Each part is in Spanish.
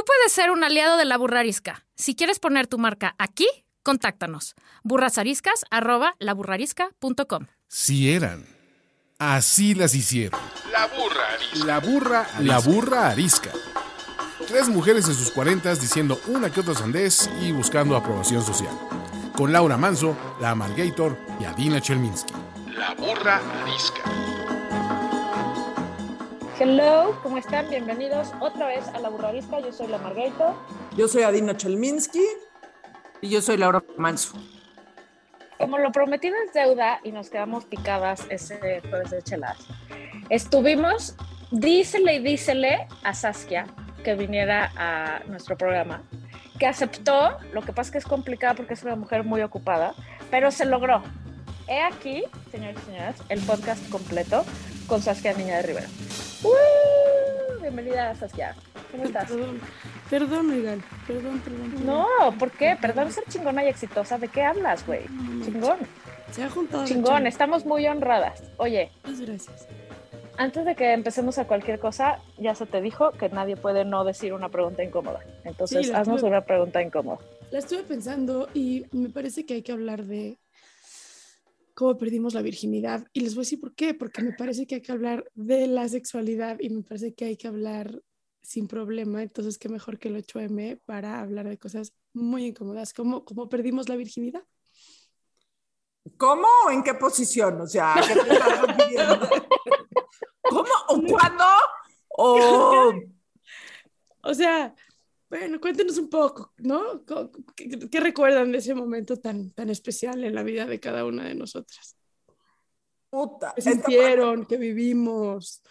Tú puedes ser un aliado de la burrarisca. Si quieres poner tu marca aquí, contáctanos. burrasariscas.com. Si eran. Así las hicieron. La burra arisca. La burra, la burra arisca. Tres mujeres en sus cuarentas diciendo una que otra sandez y buscando aprobación social. Con Laura Manso, la Amalgator y Adina Chelminsky. La burra arisca. Hello, ¿cómo están? Bienvenidos otra vez a La Burrarisca. Yo soy la Margarito. Yo soy Adina Chelminsky. Y yo soy Laura Manso. Como lo prometido es deuda y nos quedamos picadas ese jueves de chelas, estuvimos, dísele y dísele a Saskia que viniera a nuestro programa, que aceptó, lo que pasa es que es complicado porque es una mujer muy ocupada, pero se logró. He aquí, señores y señoras, el podcast completo con Saskia Niña de Rivera. ¡Uh! Bienvenida, Saskia. ¿Cómo estás? Perdón, perdón, Miguel. Perdón, perdón. perdón. No, ¿por qué? Perdón ser chingona y exitosa. ¿De qué hablas, güey? Chingón. Se ha juntado. Chingón, estamos muy honradas. Oye, Muchas gracias. antes de que empecemos a cualquier cosa, ya se te dijo que nadie puede no decir una pregunta incómoda. Entonces, Sí, haznos una pregunta incómoda. La estuve pensando y me parece que hay que hablar de cómo perdimos la virginidad. Y les voy a decir por qué. Porque me parece que hay que hablar de la sexualidad y me parece que hay que hablar sin problema. Entonces, qué mejor que el 8M para hablar de cosas muy incómodas. ¿Cómo, cómo perdimos la virginidad? ¿Cómo o en qué posición? O sea, ¿a ¿qué te estás refiriendo? ¿Cómo o cuándo? O O sea, bueno, cuéntenos un poco, ¿no? ¿Qué, qué recuerdan de ese momento tan, tan especial en la vida de cada una de nosotras? Puta. ¿Qué sintieron? ¿Qué vivimos?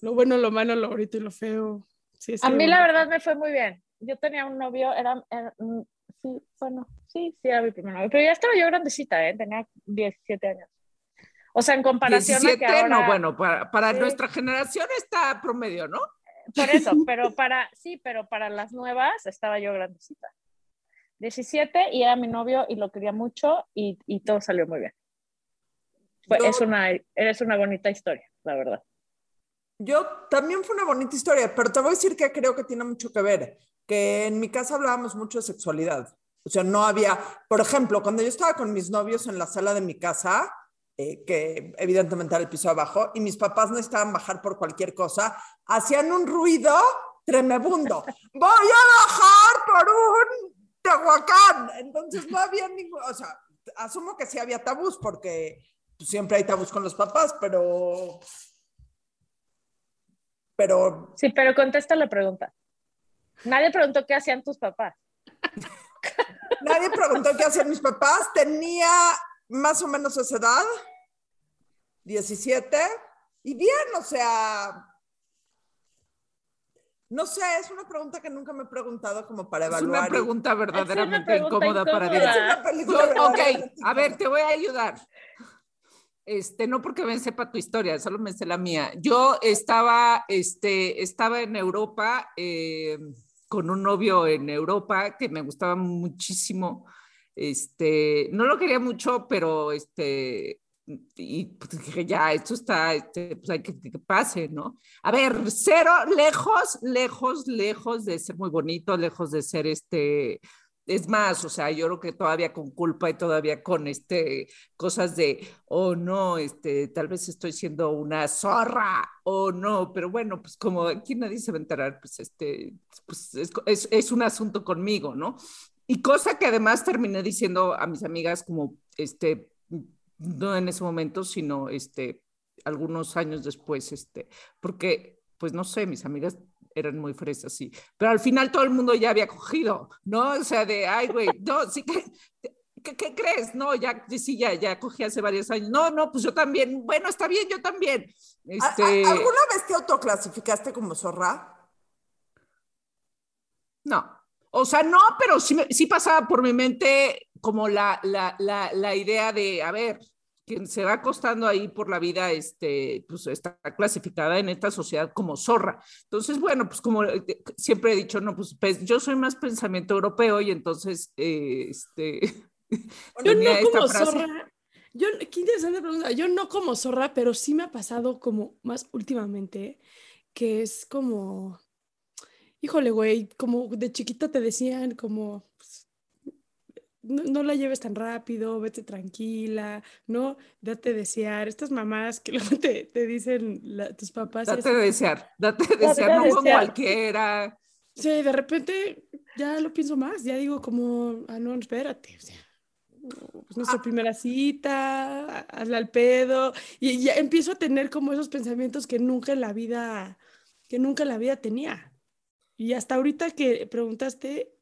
Lo bueno, lo malo, lo bonito y lo feo. Sí, A mí la verdad me fue muy bien. Yo tenía un novio, era, era- mm, sí, bueno, sí, sí era mi primer novio, pero ya estaba yo grandecita, ¿eh? tenía 17 años. O sea, en comparación 17, a que ahora... no, bueno, para, para Sí. nuestra generación está promedio, ¿no? Por eso, pero para, sí, pero para las nuevas estaba yo grandecita. 17 y era mi novio y lo quería mucho y, y todo salió muy bien. Yo- es, una, es una bonita historia, la verdad. Yo también fue una bonita historia, pero te voy a decir que creo que tiene mucho que ver, que en mi casa hablábamos mucho de sexualidad. O sea, no había, por ejemplo, cuando yo estaba con mis novios en la sala de mi casa, eh, que evidentemente era el piso abajo, y mis papás necesitaban bajar por cualquier cosa, hacían un ruido tremebundo. Voy a bajar por un Tehuacán. Entonces no había ningún, o sea, asumo que sí había tabús porque siempre hay tabús con los papás, pero pero Sí, pero contesta la pregunta. Nadie preguntó qué hacían tus papás. nadie preguntó qué hacían mis papás. Tenía más o menos esa edad, 17, y bien, o sea, no sé, es una pregunta que nunca me he preguntado como para Es evaluar. una y- pregunta verdaderamente pregunta incómoda para incómoda. Es una Yo- ok, a ver, te voy a ayudar. Este, no porque me sepa tu historia, solo me sé la mía. Yo estaba, este, estaba en Europa eh, con un novio en Europa que me gustaba muchísimo. Este, no lo quería mucho, pero este, y pues dije, ya, esto está, este, pues hay que que pase, ¿no? A ver, cero, lejos, lejos, lejos de ser muy bonito, lejos de ser este, es más, o sea, yo creo que todavía con culpa y todavía con este cosas de, oh no, este, tal vez estoy siendo una zorra, o no, pero bueno, pues como aquí nadie se va a enterar, pues este, pues es, es, es un asunto conmigo, ¿no? Y cosa que además terminé diciendo a mis amigas como, este, no en ese momento, sino este, algunos años después, este, porque, pues no sé, mis amigas eran muy fresas, sí, pero al final todo el mundo ya había cogido, ¿no? O sea, de, ay, güey, no, sí que, ¿qué, qué crees? No, ya, sí, ya, ya cogí hace varios años. No, no, pues yo también, bueno, está bien, yo también. ¿A- a- Este, ¿Alguna vez te autoclasificaste como zorra? No, o sea, no, pero sí, sí pasaba por mi mente como la, la, la, la idea de, a ver, quien se va acostando ahí por la vida, este, pues está clasificada en esta sociedad como zorra. Entonces, bueno, pues como eh, siempre he dicho, no, pues, pues, yo soy más pensamiento europeo y entonces, eh, este, Yo no esta como frase. zorra. Yo, qué interesante pregunta. Yo no como zorra, pero sí me ha pasado como más últimamente, que es como híjole, güey, como de chiquita te decían como, pues, no, no la lleves tan rápido, vete tranquila, ¿no? Date desear. Estas mamás que luego te, te dicen la- tus papás. Date de desear, date de Date desear, de no con desear. cualquiera. Sí, de repente ya lo pienso más, ya digo como, ah, no, espérate, o sea, pues nuestra primera cita, ha- hazla al pedo, y ya empiezo a tener como esos pensamientos que nunca en la vida, que nunca en la vida tenía. Y hasta ahorita que preguntaste,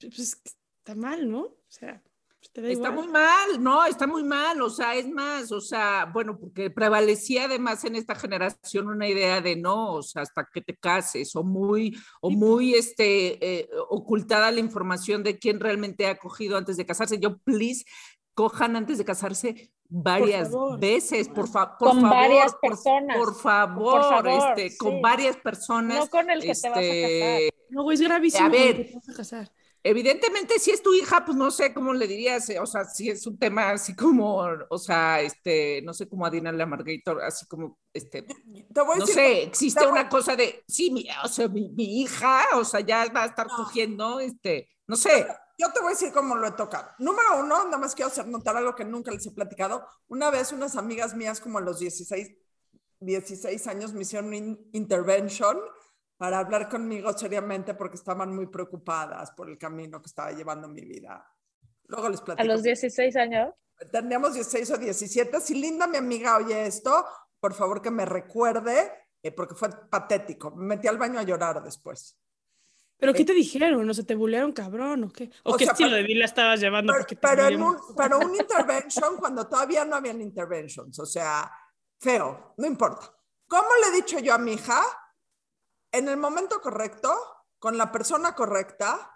pues está mal, ¿no? O sea, pues, te da Está igual. muy mal, no, está muy mal, o sea, es más, o sea, bueno, porque prevalecía además en esta generación una idea de no, o sea, hasta que te cases, o muy, o muy, este, eh, ocultada la información de quién realmente ha cogido antes de casarse. Yo, please, cojan antes de casarse varias veces, por, fa- por Con favor. varias por- personas. Por, favor, favor, este, sí. con varias personas. No con el que te vas a casar. este, No, güey, es gravísimo. A ver. que te vas a casar. Evidentemente, si es tu hija, pues no sé cómo le dirías, eh, o sea, si es un tema así como, o sea, este, no sé cómo a Dina la Margator, así como, este, Te voy a no decir, sé, existe voy- una cosa de, sí, mi, o sea, mi, mi hija, o sea, ya va a estar No. cogiendo, este, no sé, Yo te voy a decir cómo lo he tocado. Número uno, nada más quiero hacer notar algo que nunca les he platicado. Una vez unas amigas mías como a los 16, 16 años me hicieron una intervention para hablar conmigo seriamente porque estaban muy preocupadas por el camino que estaba llevando mi vida. Luego les platico. A los 16 años. Teníamos 16 o 17. Si Linda, mi amiga, oye esto, por favor que me recuerde, eh, porque fue patético. Me metí al baño a llorar después. ¿Pero qué te dijeron? ¿O sea, te bulearon cabrón o qué? ¿O, O qué sea, estilo pero- de vida estabas llevando? En bullearon? un, pero un intervention cuando todavía no habían interventions, o sea, feo, no importa. ¿Cómo le he dicho yo a mi hija? En el momento correcto, con la persona correcta,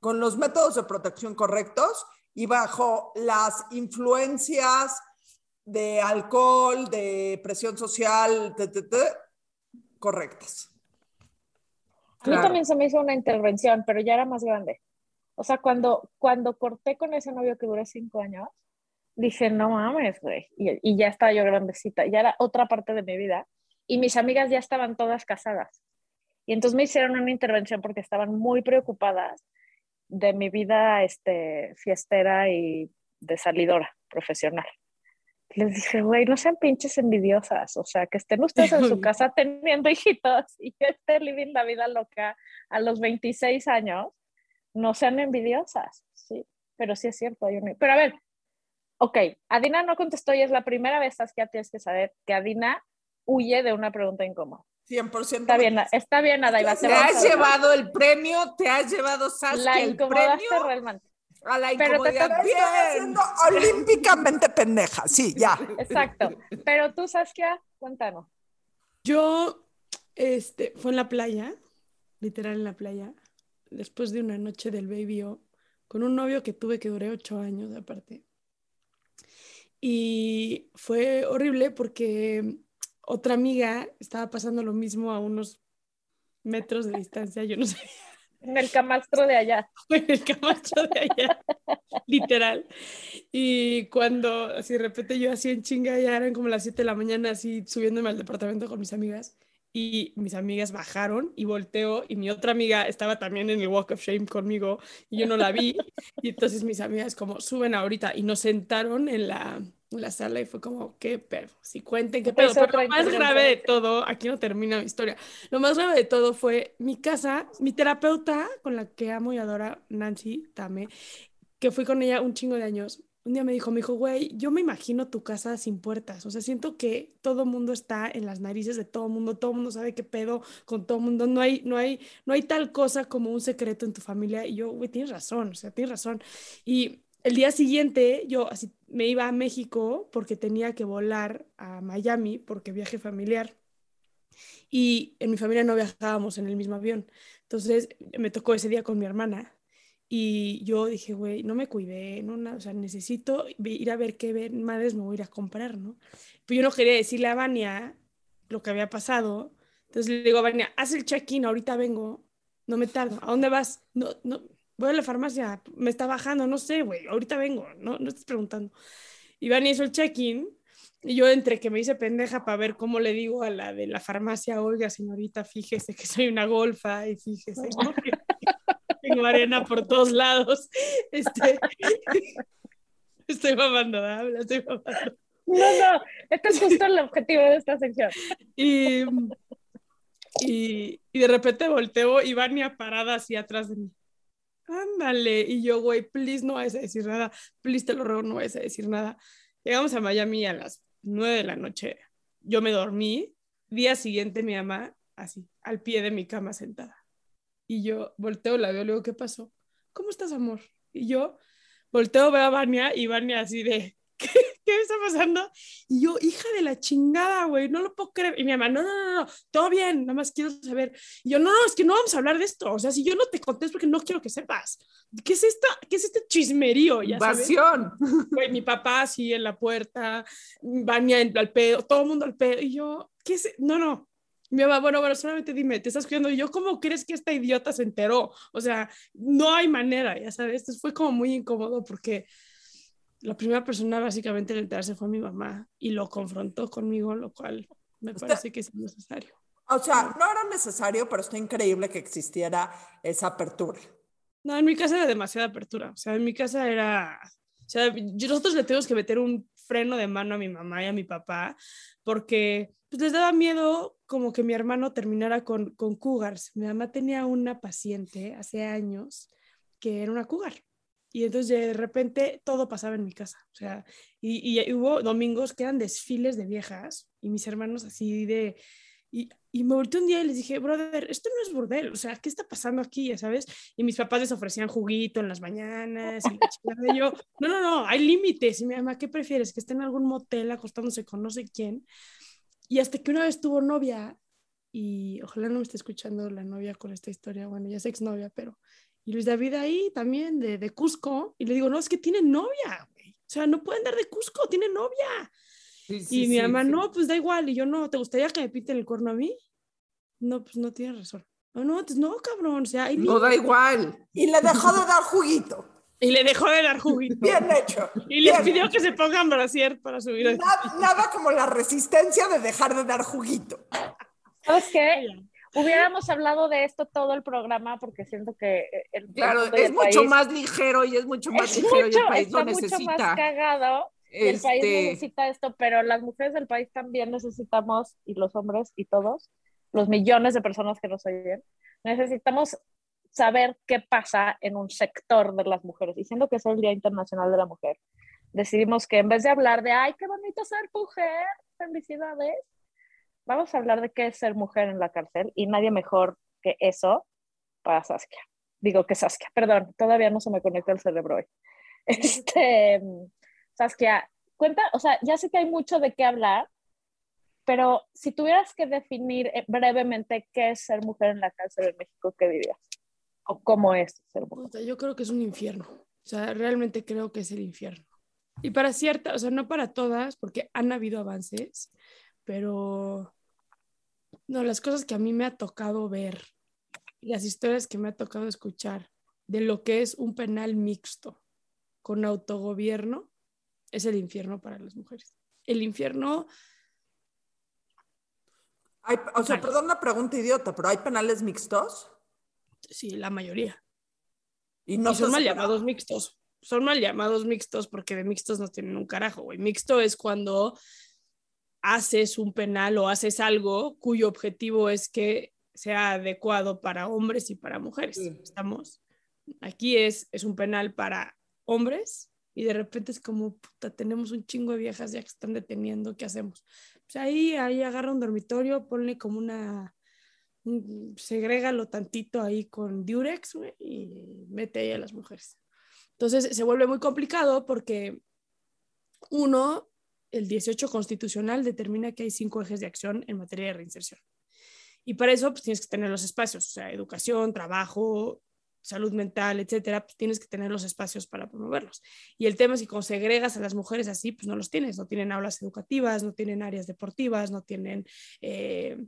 con los métodos de protección correctos y bajo las influencias de alcohol, de presión social, te, te, te, correctas. A mí también se me hizo una intervención, pero ya era más grande. O sea, cuando, cuando corté con ese novio que duró cinco años, dije, no mames, güey. Y, y ya estaba yo grandecita, ya era otra parte de mi vida. Y mis amigas ya estaban todas casadas. Y entonces me hicieron una intervención porque estaban muy preocupadas de mi vida este, fiestera y de salidora profesional. Les dije, güey, no sean pinches envidiosas, o sea, que estén ustedes en su casa teniendo hijitos y yo esté living la vida loca a los 26 años, no sean envidiosas, sí, pero sí es cierto. Hay una... Pero a ver, ok, Adina no contestó y es la primera vez que tienes que saber que Adina huye de una pregunta incómoda. 100%. Está bien, está bien, Adaiva. te vamos has llevado el premio, te has llevado, La Saskia, el incomodaste premio realmente. A la pero te haciendo olímpicamente pendeja, sí, ya. Exacto. Pero tú, Saskia, cuéntanos. Yo, este, fue en la playa, literal en la playa, después de una noche del baby O, con un novio que tuve que duré ocho años aparte. Y fue horrible porque otra amiga estaba pasando lo mismo a unos metros de distancia, yo no sé, En el camastro de allá. en el camacho de allá, literal. Y cuando así de repente yo así en chinga, ya eran como las 7 de la mañana, así subiéndome al departamento con mis amigas. Y mis amigas bajaron y volteo y mi otra amiga estaba también en el Walk of Shame conmigo y yo no la vi. Y entonces mis amigas como suben ahorita y nos sentaron en la, la sala y fue como, qué pedo, si cuenten qué pedo. Pero lo más grave de todo, aquí no termina mi historia, lo más grave de todo fue mi casa, mi terapeuta con la que amo y adoro, Nancy Tame, que fui con ella un chingo de años. Un día me dijo, me dijo, güey, yo me imagino tu casa sin puertas. O sea, siento que todo mundo está en las narices de todo mundo, todo mundo sabe qué pedo con todo mundo. No hay, no hay, no hay tal cosa como un secreto en tu familia. Y yo, güey, tienes razón, o sea, tienes razón. Y el día siguiente yo así me iba a México porque tenía que volar a Miami porque viaje familiar. Y en mi familia no viajábamos en el mismo avión. Entonces me tocó ese día con mi hermana. Y yo dije, güey, no me cuidé, no, nada, o sea, necesito ir a ver qué madres me voy a ir a comprar, ¿no? Pero yo no quería decirle a Vania lo que había pasado. Entonces le digo a Vania, haz el check-in, ahorita vengo, no me tardo. ¿A dónde vas? No, no, voy a la farmacia, me está bajando, no sé, güey, ahorita vengo, no, no estés preguntando. Vania hizo el check-in Y yo entre que me hice pendeja para ver cómo le digo a la de la farmacia, oiga, señorita, fíjese que soy una golfa y fíjese ¿no? que tengo arena por todos lados. Este, estoy mamando, habla, estoy mamando. No, no, este es justo el objetivo de esta sección. Y, y, y de repente volteo y Vania parada así atrás de mí. Ándale. Y yo, güey, please no vayas a decir nada. Please te lo ruego, no vayas a decir nada. Llegamos a Miami a las nueve de la noche. Yo me dormí. Día siguiente mi mamá, así, al pie de mi cama sentada. Y yo volteo, la veo, le digo, ¿qué pasó? ¿Cómo estás, amor? Y yo volteo, veo a Vania y Vania así de, ¿qué, ¿qué está pasando? Y yo, hija de la chingada, güey, no lo puedo creer. Y mi mamá, no, no, no, no, todo bien, nada más quiero saber. Y yo, no, no, es que no vamos a hablar de esto. O sea, si yo no te conté es porque no quiero que sepas. ¿Qué es, esta, qué es este chismerío? Ya? Invasión. Güey, mi papá así en la puerta, Vania al pedo, todo el mundo al pedo. Y yo, ¿qué es? No, no. Mi mamá, bueno, bueno, solamente dime, ¿te estás cuidando? Y yo, ¿cómo crees que esta idiota se enteró? O sea, no hay manera, ya sabes. Entonces fue como muy incómodo porque la primera persona básicamente en enterarse fue mi mamá y lo confrontó conmigo, lo cual me parece que es innecesario. O sea, no era necesario, pero está increíble que existiera esa apertura. No, en mi casa era demasiada apertura. O sea, en mi casa era. O sea, nosotros le tenemos que meter un freno de mano a mi mamá y a mi papá porque pues, les daba miedo como que mi hermano terminara con, con cougars. Mi mamá tenía una paciente hace años que era una cougar. Y entonces de repente todo pasaba en mi casa. O sea, y, y hubo domingos que eran desfiles de viejas y mis hermanos así de... Y, y me volteé un día y les dije, brother, esto no es bordel, o sea, ¿qué está pasando aquí? Ya sabes. Y mis papás les ofrecían juguito en las mañanas. Y yo, no, no, no, hay límites. Y mi mamá, ¿qué prefieres? Que esté en algún motel acostándose con no sé quién. Y hasta que una vez tuvo novia, y ojalá no me esté escuchando la novia con esta historia, bueno, ya es exnovia, pero. Y Luis David ahí también, de, de Cusco, y le digo, no, es que tiene novia, güey. O sea, no pueden dar de Cusco, tiene novia. Sí, sí, Y mi sí, mamá, sí. no, pues da igual. Y yo, no, ¿te gustaría que me pinten el cuerno a mí? No, pues no tienes razón. No, no, pues no, cabrón. O sea, No da igual. Y le dejó de dar juguito. Y le dejó de dar juguito. Bien hecho. Y les pidió que se pongan brasier para subir. Nada, nada como la resistencia de dejar de dar juguito. ¿Sabes qué? Hubiéramos hablado de esto todo el programa porque siento que el el Claro, y es el mucho país- más ligero y es mucho más es ligero y mucho, el país está lo mucho más necesita. cagado y el país Este, necesita esto, pero las mujeres del país también necesitamos, y los hombres y todos, los millones de personas que nos oyen, necesitamos saber qué pasa en un sector de las mujeres. Y siendo que es el Día Internacional de la Mujer, decidimos que en vez de hablar de, ay, qué bonito ser mujer, felicidades, vamos a hablar de qué es ser mujer en la cárcel y nadie mejor que eso para Saskia. Digo que Saskia, perdón, todavía no se me conecta el cerebro hoy. Este, Saskia, cuenta, o sea, ya sé que hay mucho de qué hablar, pero si tuvieras que definir eh, brevemente qué es ser mujer en la cárcel en México, ¿qué dirías? ¿O cómo es ser mujer? Yo creo que es un infierno. O sea, realmente creo que es el infierno. Y para ciertas, o sea, no para todas, porque han habido avances, pero no, las cosas que a mí me ha tocado ver, las historias que me ha tocado escuchar de lo que es un penal mixto con autogobierno, es el infierno para las mujeres. El infierno, Hay- o sea, perdón una pregunta idiota, pero ¿hay penales mixtos? sí, la mayoría. Y no y son mal llamados mixtos. Son mal llamados mixtos porque de mixtos no tienen un carajo, güey. Mixto es cuando haces un penal o haces algo cuyo objetivo es que sea adecuado para hombres y para mujeres. Sí. Estamos. Aquí es, es un penal para hombres y de repente es como, puta, tenemos un chingo de viejas ya que están deteniendo, ¿qué hacemos? Pues ahí, ahí agarra un dormitorio, ponle como una, un- segrégalo tantito ahí con Durex y mete ahí a las mujeres. Entonces se vuelve muy complicado porque uno, el 18 constitucional determina que hay cinco ejes de acción en materia de reinserción. Y para eso pues, tienes que tener los espacios, o sea, educación, trabajo, salud mental, etcétera, pues tienes que tener los espacios para promoverlos. Y el tema es que cuando segregas a las mujeres así, pues no los tienes, no tienen aulas educativas, no tienen áreas deportivas, no tienen eh,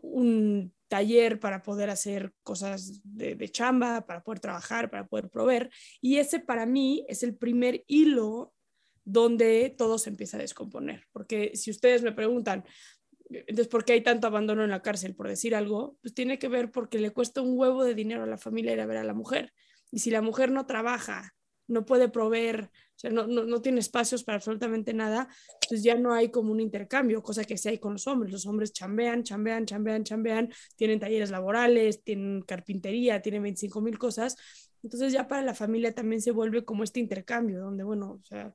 un taller para poder hacer cosas de, de chamba, para poder trabajar, para poder proveer. Y ese para mí es el primer hilo donde todo se empieza a descomponer. Porque si ustedes me preguntan, entonces, ¿por qué hay tanto abandono en la cárcel, por decir algo? Pues tiene que ver porque le cuesta un huevo de dinero a la familia ir a ver a la mujer. Y si la mujer no trabaja, no puede proveer, o sea, no, no, no tiene espacios para absolutamente nada, pues ya no hay como un intercambio, cosa que sí hay con los hombres. Los hombres chambean, chambean, chambean, chambean, tienen talleres laborales, tienen carpintería, tienen 25 mil cosas. Entonces ya para la familia también se vuelve como este intercambio, donde, bueno, o sea,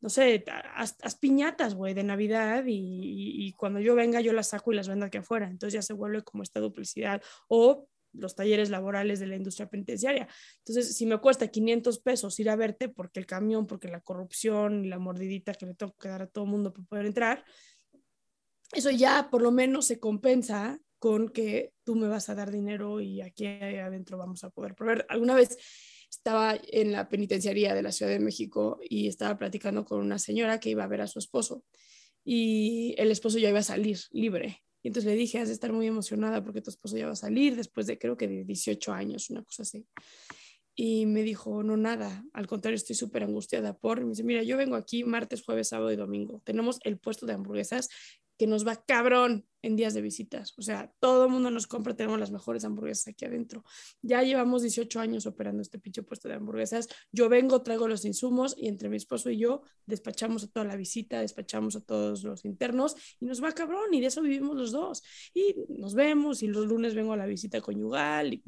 no sé, haz, piñatas, güey, de Navidad y, y, cuando yo venga yo las saco y las vendo aquí afuera. Entonces ya se vuelve como esta duplicidad. O los talleres laborales de la industria penitenciaria. Entonces, si me cuesta 500 pesos ir a verte porque el camión, porque la corrupción y la mordidita que le tengo que dar a todo el mundo para poder entrar, eso ya por lo menos se compensa con que tú me vas a dar dinero y aquí adentro vamos a poder proveer. Alguna vez estaba en la penitenciaría de la Ciudad de México y estaba platicando con una señora que iba a ver a su esposo y el esposo ya iba a salir libre. Y entonces le dije, has de estar muy emocionada porque tu esposo ya va a salir después de creo que de 18 años, una cosa así. Y me dijo, no, nada, al contrario, estoy súper angustiada por. me dice, mira, yo vengo aquí martes, jueves, sábado y domingo. Tenemos el puesto de hamburguesas que nos va cabrón en días de visitas. O sea, todo el mundo nos compra, tenemos las mejores hamburguesas aquí adentro. Ya llevamos 18 años operando este pinche puesto de hamburguesas. Yo vengo, traigo los insumos y entre mi esposo y yo despachamos a toda la visita, despachamos a todos los internos y nos va cabrón y de eso vivimos los dos. Y nos vemos y los lunes vengo a la visita conyugal. Y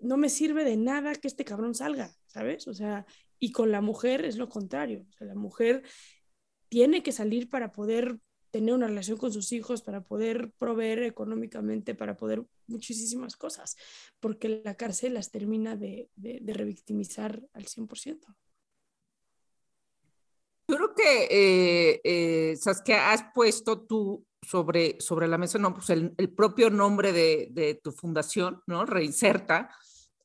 no me sirve de nada que este cabrón salga, ¿sabes? O sea, y con la mujer es lo contrario. O sea, la mujer tiene que salir para poder tener una relación con sus hijos, para poder proveer económicamente, para poder muchísimas cosas, porque la cárcel las termina de, de, revictimizar al 100%. Yo creo que, eh, eh, Saskia, has puesto tú sobre, sobre la mesa no, pues el, el propio nombre de, de, tu fundación, ¿no? Reinserta,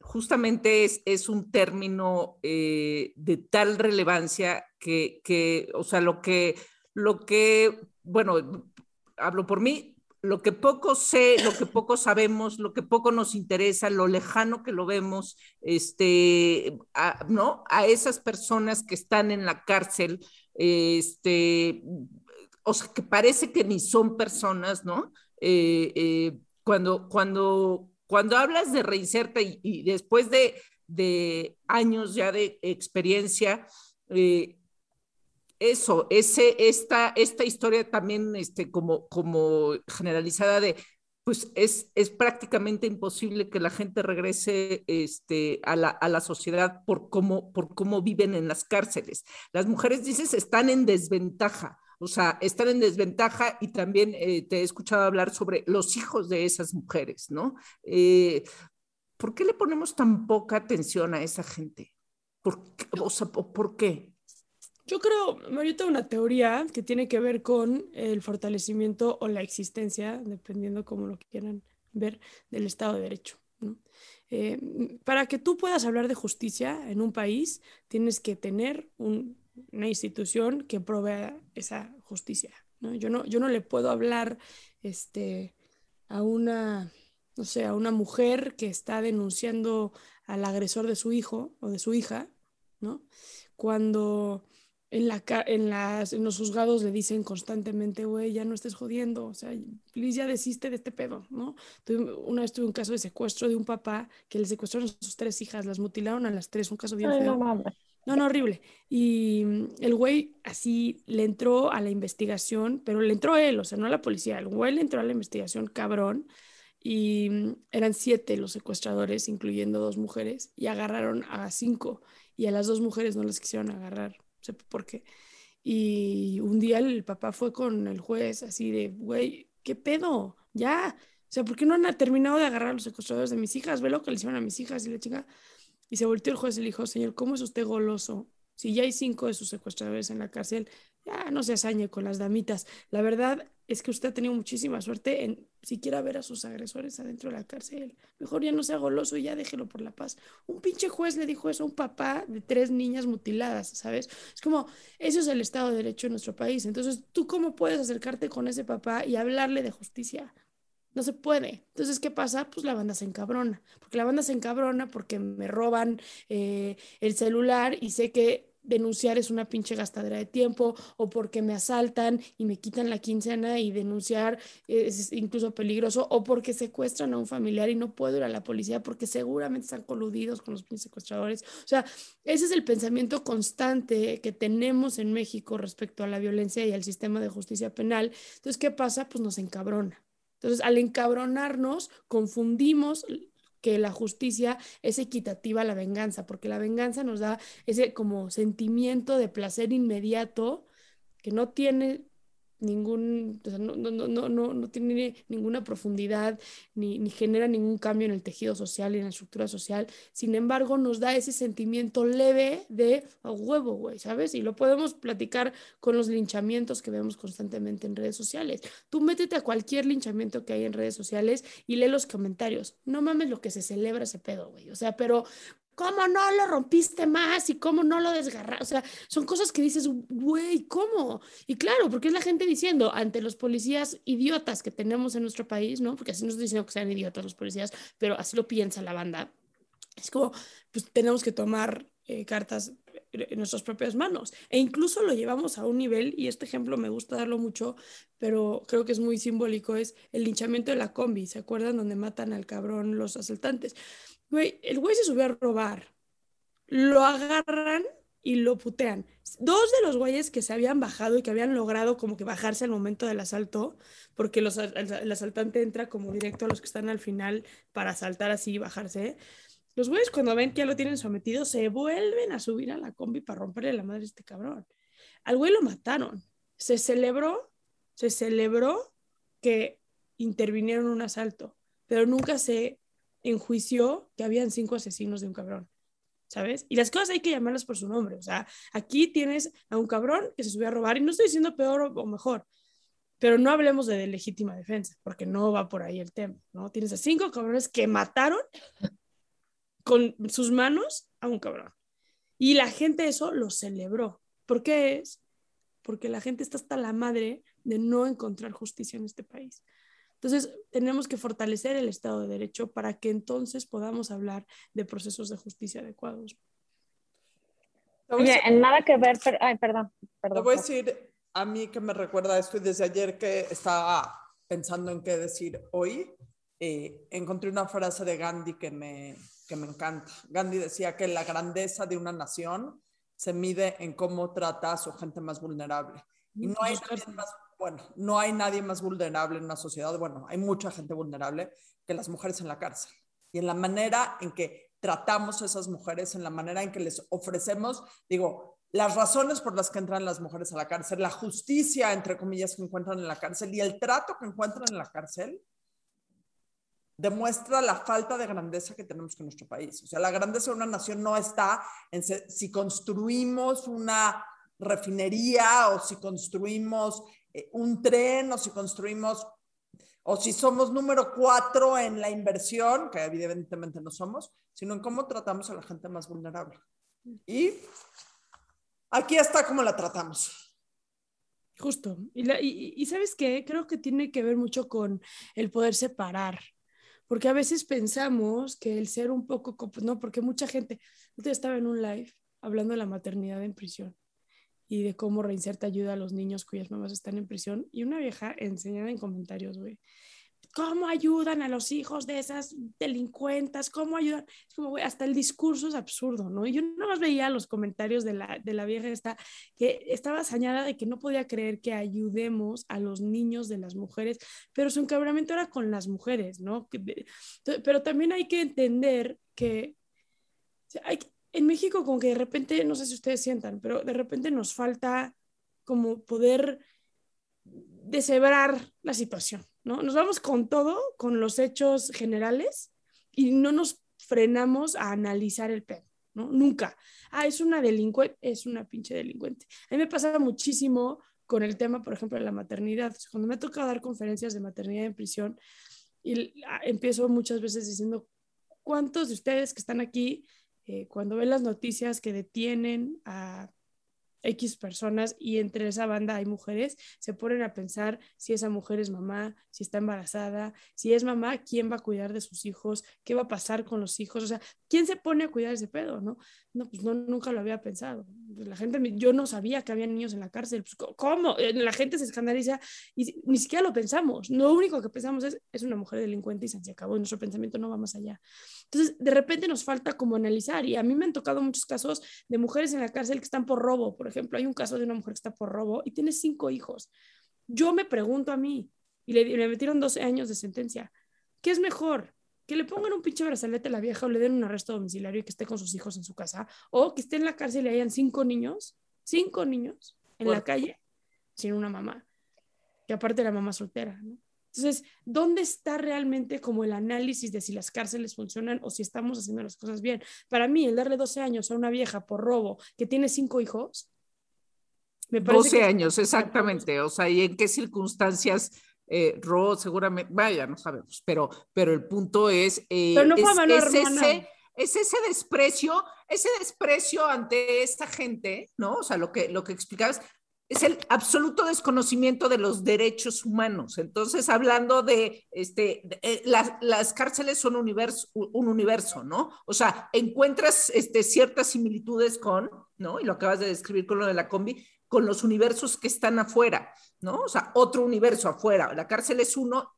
justamente es, es un término eh, de tal relevancia que, que, o sea, lo que, lo que bueno, hablo por mí, lo que poco sé, lo que poco sabemos, lo que poco nos interesa, lo lejano que lo vemos, este, ¿no? A esas personas que están en la cárcel, este, o sea, que parece que ni son personas, ¿no? Eh, eh, cuando, cuando, cuando hablas de reinserta y, y después de, de, años ya de experiencia, eh, eso, ese, esta, esta historia también este, como, como generalizada de, pues es, es prácticamente imposible que la gente regrese este, a, la, a la sociedad por cómo, por cómo viven en las cárceles. Las mujeres, dices, están en desventaja. O sea, están en desventaja y también eh, te he escuchado hablar sobre los hijos de esas mujeres, ¿no? Eh, ¿Por qué le ponemos tan poca atención a esa gente? ¿Por sea, ¿por qué? Yo creo, ahorita una teoría que tiene que ver con el fortalecimiento o la existencia, dependiendo cómo lo quieran ver, del Estado de Derecho. Eh, para que tú puedas hablar de justicia en un país, tienes que tener una institución que provea esa justicia. ¿no? Yo, no, yo no le puedo hablar este, a una, no sé, a una mujer que está denunciando al agresor de su hijo o de su hija, ¿no? Cuando en, la, en, las, en los juzgados le dicen constantemente, güey, ya no estés jodiendo, o sea, please ya desiste de este pedo, ¿no? una vez tuve un caso de secuestro de un papá que le secuestraron a sus tres hijas, las mutilaron a las tres, un caso bien feo. No, no, no, horrible. Y mm, el güey así le entró a la investigación, pero le entró él, o sea, no a la policía, el güey le entró a la investigación cabrón y mm, eran siete los secuestradores, incluyendo dos mujeres, y agarraron a cinco y a las dos mujeres no les quisieron agarrar sé por qué. Y un día el papá fue con el juez así de, güey, ¿qué pedo? Ya. O sea, ¿por qué no han terminado de agarrar a los secuestradores de mis hijas? Ve lo que le hicieron a mis hijas y le chinga. Y se volteó el juez y le dijo, señor, ¿cómo es usted goloso? Si ya hay cinco de sus secuestradores en la cárcel, ya no se hasañe con las damitas. La verdad es que usted ha tenido muchísima suerte en siquiera ver a sus agresores adentro de la cárcel. Mejor ya no sea goloso y ya déjelo por la paz. Un pinche juez le dijo eso a un papá de tres niñas mutiladas, ¿sabes? Es como, eso es el Estado de Derecho en nuestro país. Entonces, ¿tú cómo puedes acercarte con ese papá y hablarle de justicia? No se puede. Entonces, ¿qué pasa? Pues la banda se encabrona. Porque la banda se encabrona porque me roban eh, el celular y sé que denunciar es una pinche gastadera de tiempo o porque me asaltan y me quitan la quincena y denunciar es incluso peligroso o porque secuestran a un familiar y no puedo ir a la policía porque seguramente están coludidos con los secuestradores. O sea, ese es el pensamiento constante que tenemos en México respecto a la violencia y al sistema de justicia penal. Entonces, ¿qué pasa? Pues nos encabrona. Entonces, al encabronarnos, confundimos que la justicia es equitativa a la venganza, porque la venganza nos da ese como sentimiento de placer inmediato que no tiene ningún, no, no, no, no, tiene ninguna profundidad ni, ni, genera ningún cambio en el tejido social y en la estructura social. Sin embargo, nos da ese sentimiento leve de a huevo, güey, ¿sabes? Y lo podemos platicar con los linchamientos que vemos constantemente en redes sociales. Tú métete a cualquier linchamiento que hay en redes sociales y lee los comentarios. No mames lo que se celebra ese pedo, güey. O sea, pero ¿Cómo no lo rompiste más? ¿Y cómo no lo desgarraste? O sea, son cosas que dices, güey, ¿cómo? Y claro, porque es la gente diciendo ante los policías idiotas que tenemos en nuestro país, ¿no? Porque así no estoy diciendo que sean idiotas los policías, pero así lo piensa la banda. Es como, pues tenemos que tomar eh, cartas en nuestras propias manos. E incluso lo llevamos a un nivel, y este ejemplo me gusta darlo mucho, pero creo que es muy simbólico, es el linchamiento de la combi. ¿Se acuerdan donde matan al cabrón los asaltantes? El güey se subió a robar. Lo agarran y lo putean. Dos de los güeyes que se habían bajado y que habían logrado como que bajarse al momento del asalto, porque el, asaltante entra como directo a los que están al final para asaltar así y bajarse. Los güeyes cuando ven que ya lo tienen sometido se vuelven a subir a la combi para romperle la madre a este cabrón. Al güey lo mataron. Se celebró, se celebró que intervinieron un asalto, pero nunca se enjuició que habían cinco asesinos de un cabrón, ¿sabes? Y las cosas hay que llamarlas por su nombre. O sea, aquí tienes a un cabrón que se subió a robar y no estoy diciendo peor o, mejor, pero no hablemos de, legítima defensa, porque no va por ahí el tema, ¿no? Tienes a cinco cabrones que mataron con sus manos a un cabrón. Y la gente eso lo celebró. ¿Por qué es? Porque la gente está hasta la madre de no encontrar justicia en este país. Entonces, tenemos que fortalecer el Estado de Derecho para que entonces podamos hablar de procesos de justicia adecuados. Oye, en nada que ver, ay, perdón, perdón. Te voy a decir a mí que me recuerda esto y desde ayer que estaba pensando en qué decir hoy, eh, encontré una frase de Gandhi que me, que me encanta. Gandhi decía que la grandeza de una nación se mide en cómo trata a su gente más vulnerable. Y no hay más bueno, no hay nadie más vulnerable en una sociedad, bueno, hay mucha gente vulnerable que las mujeres en la cárcel. Y en la manera en que tratamos a esas mujeres, en la manera en que les ofrecemos, digo, las razones por las que entran las mujeres a la cárcel, la justicia, entre comillas, que encuentran en la cárcel y el trato que encuentran en la cárcel, demuestra la falta de grandeza que tenemos con nuestro país. O sea, la grandeza de una nación no está en si construimos una refinería o si construimos eh, un tren o si construimos o si somos número cuatro en la inversión, que evidentemente no somos, sino en cómo tratamos a la gente más vulnerable. Y aquí está cómo la tratamos. Justo. Y, sabes qué, creo que tiene que ver mucho con el poder separar, porque a veces pensamos que el ser un poco, no, porque mucha gente, yo estaba en un live hablando de la maternidad en prisión y de cómo Reinserta ayuda a los niños cuyas mamás están en prisión. Y una vieja enseñada en comentarios, güey, ¿cómo ayudan a los hijos de esas delincuentas? ¿Cómo ayudan? Es como, güey, hasta el discurso es absurdo, ¿no? Y yo nada más veía los comentarios de la, de la vieja esta, que estaba sañada de que no podía creer que ayudemos a los niños de las mujeres, pero su encabronamiento era con las mujeres, ¿no? Pero también hay que entender que hay, en México como que de repente, no sé si ustedes sientan, pero de repente nos falta como poder deshebrar la situación, ¿no? Nos vamos con todo, con los hechos generales y no nos frenamos a analizar el pedo, ¿no? Nunca. Ah, es una delincuente, es una pinche delincuente. A mí me pasa muchísimo con el tema, por ejemplo, de la maternidad. Cuando me toca dar conferencias de maternidad en prisión, y ah, empiezo muchas veces diciendo, ¿cuántos de ustedes que están aquí eh, cuando ven las noticias que detienen a X personas y entre esa banda hay mujeres, se ponen a pensar si esa mujer es mamá, si está embarazada, si es mamá, quién va a cuidar de sus hijos, qué va a pasar con los hijos, o sea, quién se pone a cuidar ese pedo, ¿no? No, pues no, nunca lo había pensado. La gente, yo no sabía que había niños en la cárcel, pues ¿cómo? Eh, la gente se escandaliza y ni siquiera lo pensamos, lo único que pensamos es, es una mujer delincuente y se acabó, y nuestro pensamiento no va más allá. Entonces, de repente nos falta como analizar y a mí me han tocado muchos casos de mujeres en la cárcel que están por robo, por ejemplo, hay un caso de una mujer que está por robo y tiene cinco hijos. Yo me pregunto a mí, y le, le metieron 12 años de sentencia, ¿qué es mejor? que le pongan un pinche brazalete a la vieja o le den un arresto domiciliario y que esté con sus hijos en su casa, o que esté en la cárcel y hayan cinco niños, cinco niños en la calle sin una mamá, que aparte la mamá soltera, ¿no? Entonces, ¿dónde está realmente como el análisis de si las cárceles funcionan o si estamos haciendo las cosas bien? Para mí, el darle 12 años a una vieja por robo que tiene cinco hijos, me parece 12 años, exactamente. O sea, ¿y en qué circunstancias eh, robó? Seguramente, vaya, no sabemos, pero, pero el punto es, eh, pero no es, es, ese, es ese desprecio, ese desprecio ante esta gente, ¿no? O sea, lo que, lo que explicabas, es el absoluto desconocimiento de los derechos humanos. Entonces, hablando de, este, eh, las, las, cárceles son universo, un universo, ¿no? O sea, encuentras este, ciertas similitudes con, ¿no? Y lo acabas de describir con lo de la combi, con los universos que están afuera, ¿no? O sea, otro universo afuera. La cárcel es uno.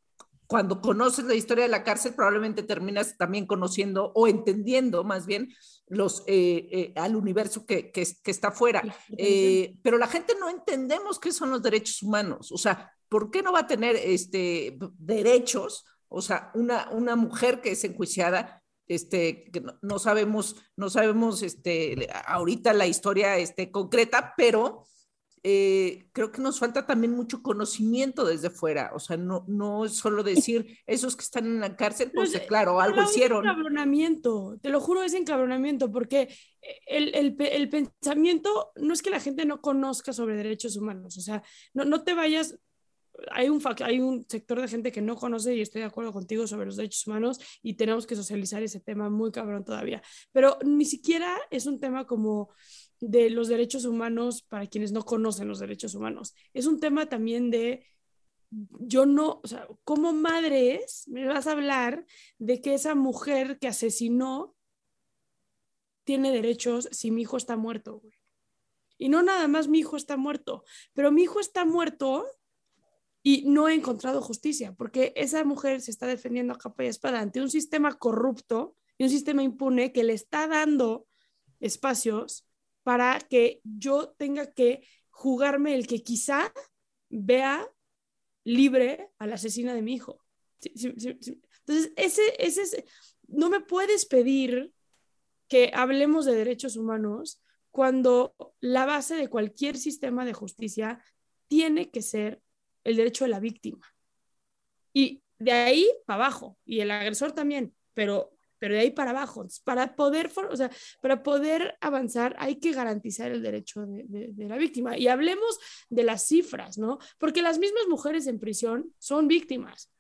Cuando conoces la historia de la cárcel, probablemente terminas también conociendo o entendiendo más bien los, eh, eh, al universo que, que, que está afuera. Eh, pero la gente no entendemos qué son los derechos humanos. O sea, ¿por qué no va a tener este, derechos? O sea, una, una mujer que es enjuiciada, este, que no, no sabemos, no sabemos este, ahorita la historia este, concreta, pero eh, creo que nos falta también mucho conocimiento desde fuera, o sea, no, no es solo decir esos que están en la cárcel, pues no, claro, algo hicieron. Es encabronamiento, te lo juro, es encabronamiento, porque el, el, el, pensamiento no es que la gente no conozca sobre derechos humanos, o sea, no, no te vayas, hay un, hay un sector de gente que no conoce y estoy de acuerdo contigo sobre los derechos humanos y tenemos que socializar ese tema muy cabrón todavía, pero ni siquiera es un tema como de los derechos humanos para quienes no conocen los derechos humanos. Es un tema también de, yo no, o sea, como madres me vas a hablar de que esa mujer que asesinó tiene derechos si mi hijo está muerto, Y no nada más mi hijo está muerto, pero mi hijo está muerto y no he encontrado justicia, porque esa mujer se está defendiendo a capa y espada ante un sistema corrupto y un sistema impune que le está dando espacios para que yo tenga que jugarme el que quizá vea libre a la asesina de mi hijo. Entonces, ese, ese, no me puedes pedir que hablemos de derechos humanos cuando la base de cualquier sistema de justicia tiene que ser el derecho de la víctima. Y de ahí para abajo, y el agresor también, pero pero de ahí para abajo. para poder, o sea, para poder avanzar hay que garantizar el derecho de, de, la víctima. Y hablemos de las cifras, ¿no? Porque las mismas mujeres en prisión son víctimas.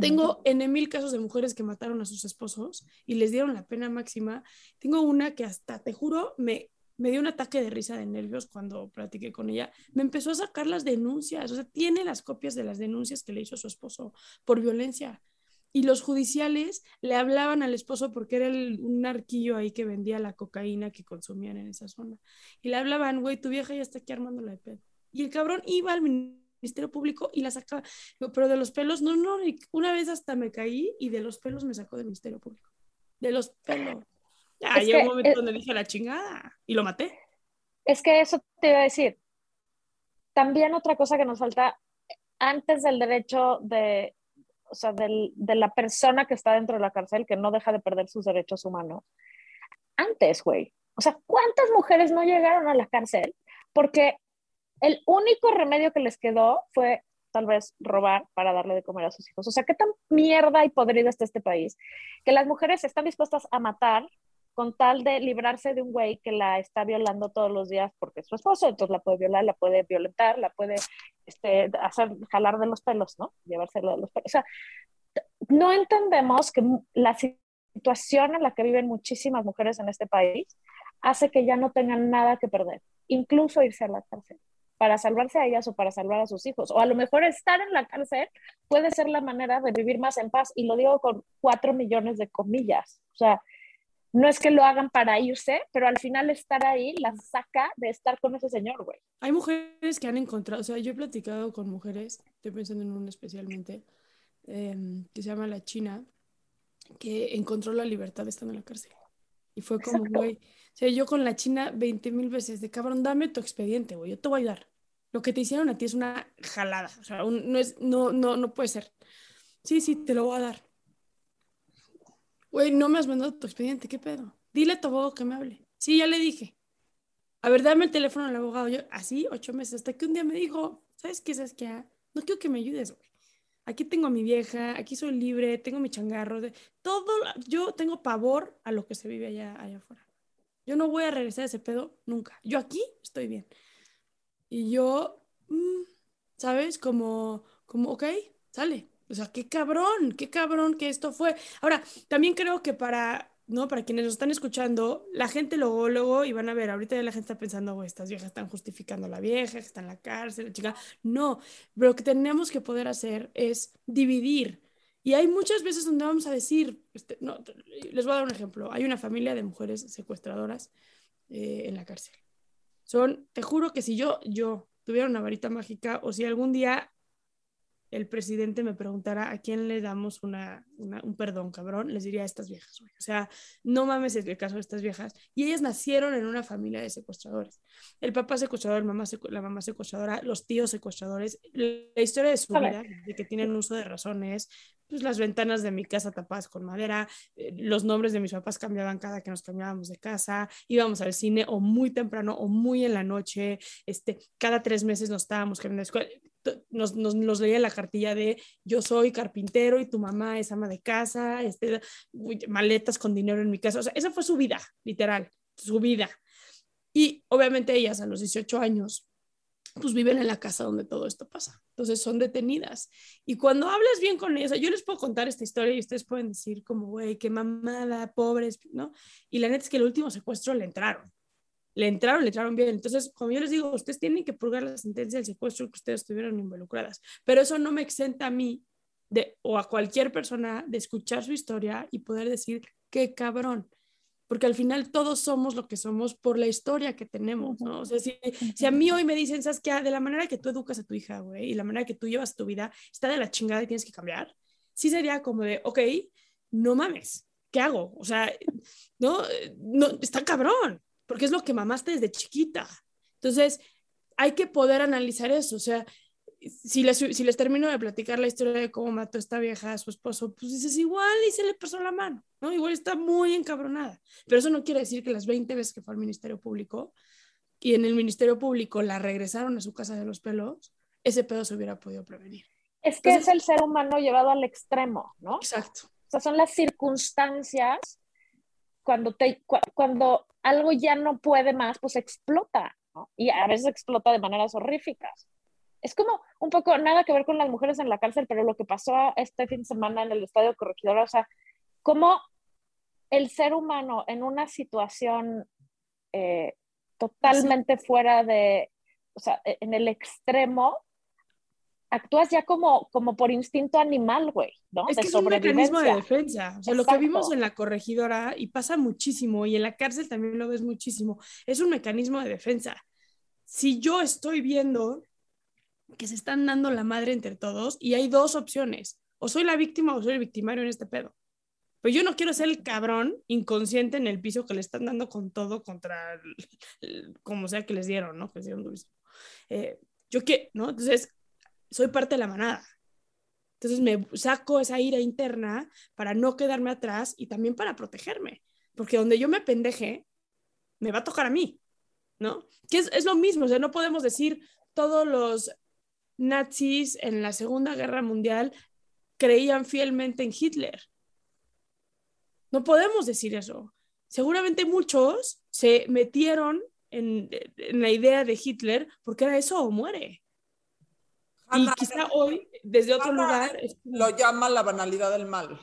tengo en mil casos de mujeres que mataron a sus esposos y les dieron la pena máxima. Tengo una que hasta, te juro, me, me dio un ataque de risa de nervios cuando platiqué con ella. Me empezó a sacar las denuncias, o sea, tiene las copias de las denuncias que le hizo su esposo por violencia y los judiciales le hablaban al esposo porque era un arquillo ahí que vendía la cocaína que consumían en esa zona. Y le hablaban, güey, tu vieja ya está aquí armando la de pedo. Y el cabrón iba al Ministerio Público y la sacaba. Pero de los pelos, no, no, una vez hasta me caí y de los pelos me sacó del Ministerio Público. De los pelos. Ya, llegó un momento donde dije la chingada y lo maté. Es que eso te iba a decir. También otra cosa que nos falta antes del derecho de o sea, del, de la persona que está dentro de la cárcel que no deja de perder sus derechos humanos. Antes, güey. O sea, ¿cuántas mujeres no llegaron a la cárcel? Porque el único remedio que les quedó fue tal vez robar para darle de comer a sus hijos. O sea, qué tan mierda y podrido está este país, que las mujeres están dispuestas a matar con tal de librarse de un güey que la está violando todos los días porque es su esposo, entonces la puede violar, la puede violentar, la puede este, hacer jalar de los pelos, ¿no? Llevárselo de los pelos. O sea, no entendemos que la situación en la que viven muchísimas mujeres en este país hace que ya no tengan nada que perder, incluso irse a la cárcel para salvarse a ellas o para salvar a sus hijos. O a lo mejor estar en la cárcel puede ser la manera de vivir más en paz. Y lo digo con cuatro millones de comillas. O sea, no es que lo hagan para irse, pero al final estar ahí la saca de estar con ese señor, güey. Hay mujeres que han encontrado, o sea, yo he platicado con mujeres, estoy pensando en una especialmente, em, que se llama La China, que encontró la libertad estando en la cárcel. Y fue como, güey, o sea, yo con la China 20 mil veces de cabrón, dame tu expediente, güey, yo te voy a ayudar. Lo que te hicieron a ti es una jalada, o sea, no, es, no, no, no puede ser. Sí, sí, te lo voy a dar. Güey, no me has mandado tu expediente, ¿qué pedo? Dile a tu abogado que me hable. Sí, ya le dije. A ver, dame el teléfono al abogado. Yo, así, ocho meses, hasta que un día me dijo, ¿sabes qué? ¿Sabes qué? No quiero que me ayudes, güey. Aquí tengo a mi vieja, aquí soy libre, tengo mi changarro, de, todo, yo tengo pavor a lo que se vive allá, allá afuera. Yo no voy a regresar a ese pedo nunca. Yo aquí estoy bien. Y yo, mm, ¿sabes? Como, como, ok, sale. O sea, qué cabrón, qué cabrón que esto fue. Ahora, también creo que para, ¿no? Para quienes nos están escuchando, la gente luego, luego, y van a ver, ahorita ya la gente está pensando, güey, estas viejas están justificando a la vieja, está en la cárcel, la chica. No, pero lo que tenemos que poder hacer es dividir. Y hay muchas veces donde vamos a decir, este, no, les voy a dar un ejemplo. Hay una familia de mujeres secuestradoras eh, en la cárcel. Son, te juro que si yo, yo tuviera una varita mágica o si algún día el presidente me preguntara a quién le damos una, un perdón, cabrón, les diría a estas viejas, O sea, no mames el caso de estas viejas. Y ellas nacieron en una familia de secuestradores. El papá secuestrador, mamá la mamá secuestradora, los tíos secuestradores. La historia de su vida, de que tienen uso de razones, pues las ventanas de mi casa tapadas con madera, eh, los nombres de mis papás cambiaban cada que nos cambiábamos de casa, íbamos al cine o muy temprano o muy en la noche, este, cada tres meses nos estábamos en la escuela nos, nos, leía la cartilla de yo soy carpintero y tu mamá es ama de casa, este, maletas con dinero en mi casa. O sea, esa fue su vida, literal, su vida. Y obviamente ellas a los 18 años, pues viven en la casa donde todo esto pasa. Entonces son detenidas. Y cuando hablas bien con ellas, yo les puedo contar esta historia y ustedes pueden decir como, güey, qué mamada, pobres, ¿no? Y la neta es que el último secuestro le entraron le entraron, le entraron bien. Entonces, como yo les digo, ustedes tienen que purgar la sentencia del secuestro que ustedes estuvieron involucradas, pero eso no me exenta a mí de, o a cualquier persona de escuchar su historia y poder decir, qué cabrón, porque al final todos somos lo que somos por la historia que tenemos, ¿no? O sea, si, si a mí hoy me dicen, ¿sabes qué? De la manera que tú educas a tu hija, güey, y la manera que tú llevas tu vida, está de la chingada y tienes que cambiar, sí sería como de, ok, no mames, ¿qué hago? O sea, no, no, está cabrón, porque es lo que mamaste desde chiquita. Entonces, hay que poder analizar eso. O sea, si les, si les termino de platicar la historia de cómo mató esta vieja a su esposo, pues dices, igual y se le pasó la mano, ¿no? Igual está muy encabronada. Pero eso no quiere decir que las 20 veces que fue al Ministerio Público y en el Ministerio Público la regresaron a su casa de los pelos, ese pedo se hubiera podido prevenir. Es que es el ser humano llevado al extremo, ¿no? Exacto. O sea, son las circunstancias cuando, te, cuando algo ya no puede más, pues explota, ¿no? Y a veces explota de maneras horríficas. Es como un poco nada que ver con las mujeres en la cárcel, pero lo que pasó este fin de semana en el Estadio Corregidora, o sea, como el ser humano en una situación eh, totalmente fuera de, o sea, e, en el extremo, actúas ya como, como por instinto animal, güey, ¿no? Es que es un mecanismo de defensa. O sea, lo que vimos en la corregidora, y pasa muchísimo, y en la cárcel también lo ves muchísimo, es un mecanismo de defensa. Si yo estoy viendo que se están dando la madre entre todos, y hay dos opciones, o soy la víctima o soy el victimario en este pedo. Pero yo no quiero ser el cabrón inconsciente en el piso que le están dando con todo contra, como sea que les dieron, ¿no? Que les dieron durísimo. Eh, yo qué, ¿no? Entonces, soy parte de la manada. Entonces me saco esa ira interna para no quedarme atrás y también para protegerme, porque donde yo me pendeje, me va a tocar a mí, ¿no? Que es, es lo mismo, o sea, no podemos decir todos los nazis en la Segunda Guerra Mundial creían fielmente en Hitler. No podemos decir eso. Seguramente muchos se metieron en, en la idea de Hitler porque era eso o muere y quizá hoy, desde otro lugar... Lo llama la banalidad del mal.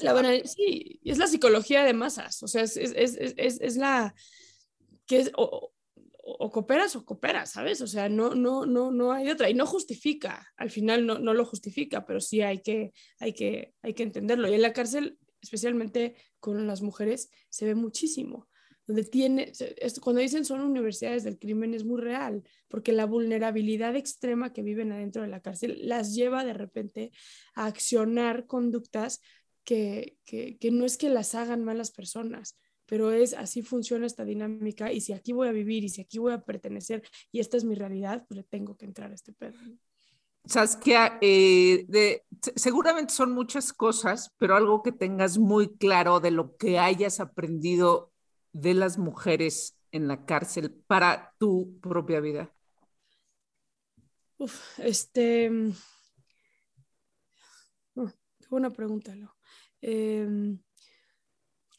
La banal- sí, es la psicología de masas, o sea, es, es, es, es, es la que es, o, o- cooperas o cooperas, ¿sabes? O sea, no, no, no, no hay otra y no justifica, al final no, no lo justifica, pero sí hay que, hay, que, hay que entenderlo. Y en la cárcel, especialmente con las mujeres, se ve muchísimo. Donde tiene, cuando dicen son universidades del crimen es muy real, porque la vulnerabilidad extrema que viven adentro de la cárcel las lleva de repente a accionar conductas que, que, que no es que las hagan malas personas, pero es así funciona esta dinámica y si aquí voy a vivir y si aquí voy a pertenecer y esta es mi realidad, pues le tengo que entrar a este pedo. Saskia, eh, de, se- seguramente son muchas cosas, pero algo que tengas muy claro de lo que hayas aprendido de las mujeres en la cárcel para tu propia vida. Uf, este. mm, oh, qué buena pregunta, Lo. Em,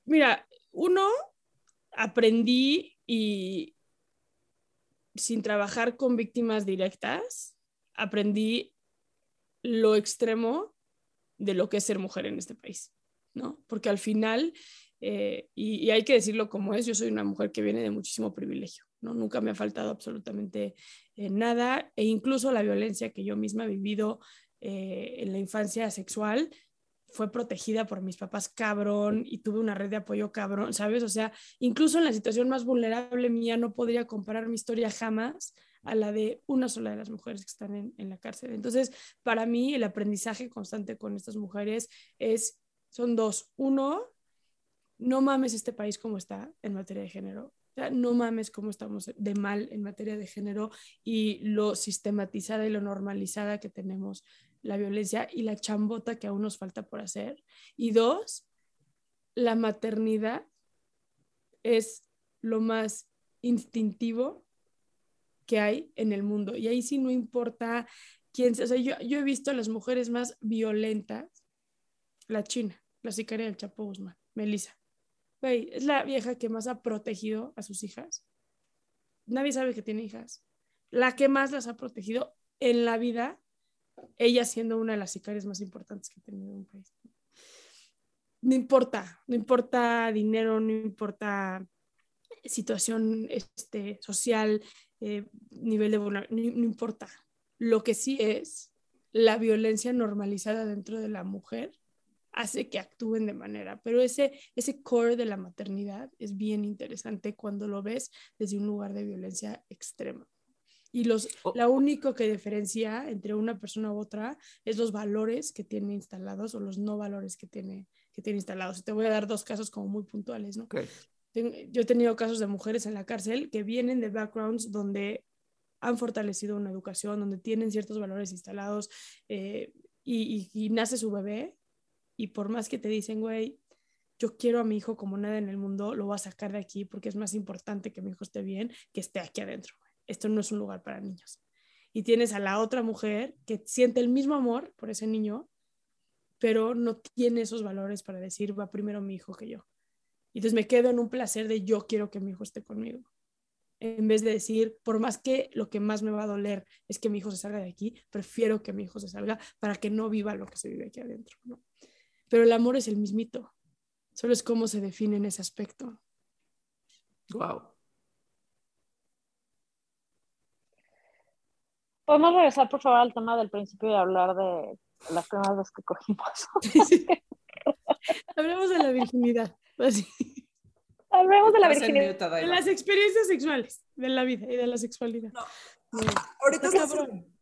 mira, uno, aprendí y sin trabajar con víctimas directas, aprendí lo extremo de lo que es ser mujer en este país, ¿no? Porque al final, eh, y, hay que decirlo como es, yo soy una mujer que viene de muchísimo privilegio, ¿no? Nunca me ha faltado absolutamente eh, nada e incluso la violencia que yo misma he vivido eh, en la infancia sexual fue protegida por mis papás cabrón y tuve una red de apoyo cabrón, ¿sabes? O sea, incluso en la situación más vulnerable mía no podría comparar mi historia jamás a la de una sola de las mujeres que están en, en la cárcel. Entonces, para mí el aprendizaje constante con estas mujeres es, son dos. Uno, no mames este país como está en materia de género. No mames cómo estamos de mal en materia de género y lo sistematizada y lo normalizada que tenemos la violencia y la chambota que aún nos falta por hacer. Y dos, la maternidad es lo más instintivo que hay en el mundo. Y ahí sí no importa quién sea. O yo, yo he visto a las mujeres más violentas, la China, la sicaria del Chapo Guzmán, Melissa. Es la vieja que más ha protegido a sus hijas. Nadie sabe que tiene hijas. La que más las ha protegido en la vida, ella siendo una de las sicarias más importantes que ha tenido un país. No importa, no importa dinero, no importa situación este, social, eh, nivel de vulnerabilidad, no, no importa. Lo que sí es la violencia normalizada dentro de la mujer hace que actúen de manera, pero ese, ese core de la maternidad es bien interesante cuando lo ves desde un lugar de violencia extrema. Y los, Oh. lo único que diferencia entre una persona u otra es los valores que tiene instalados o los no valores que tiene, que tiene instalados. Te voy a dar dos casos como muy puntuales, ¿no? Ok. Ten- Yo he tenido casos de mujeres en la cárcel que vienen de backgrounds donde han fortalecido una educación, donde tienen ciertos valores instalados eh, y, y- y nace su bebé y por más que te dicen, güey, yo quiero a mi hijo como nada en el mundo, lo voy a sacar de aquí porque es más importante que mi hijo esté bien que esté aquí adentro. Esto no es un lugar para niños. Y tienes a la otra mujer que siente el mismo amor por ese niño, pero no tiene esos valores para decir, va primero mi hijo que yo. Y entonces me quedo en un placer de yo quiero que mi hijo esté conmigo. En vez de decir, por más que lo que más me va a doler es que mi hijo se salga de aquí, prefiero que mi hijo se salga para que no viva lo que se vive aquí adentro. Pero el amor es el mismito. Solo es cómo se define en ese aspecto. Wow. Podemos regresar, por favor, al tema del principio y hablar de las primeras veces que cogimos. Hablamos de la virginidad, así, Hablemos de la virginidad. de las experiencias sexuales, de la vida y de la sexualidad. No. No. Ahorita,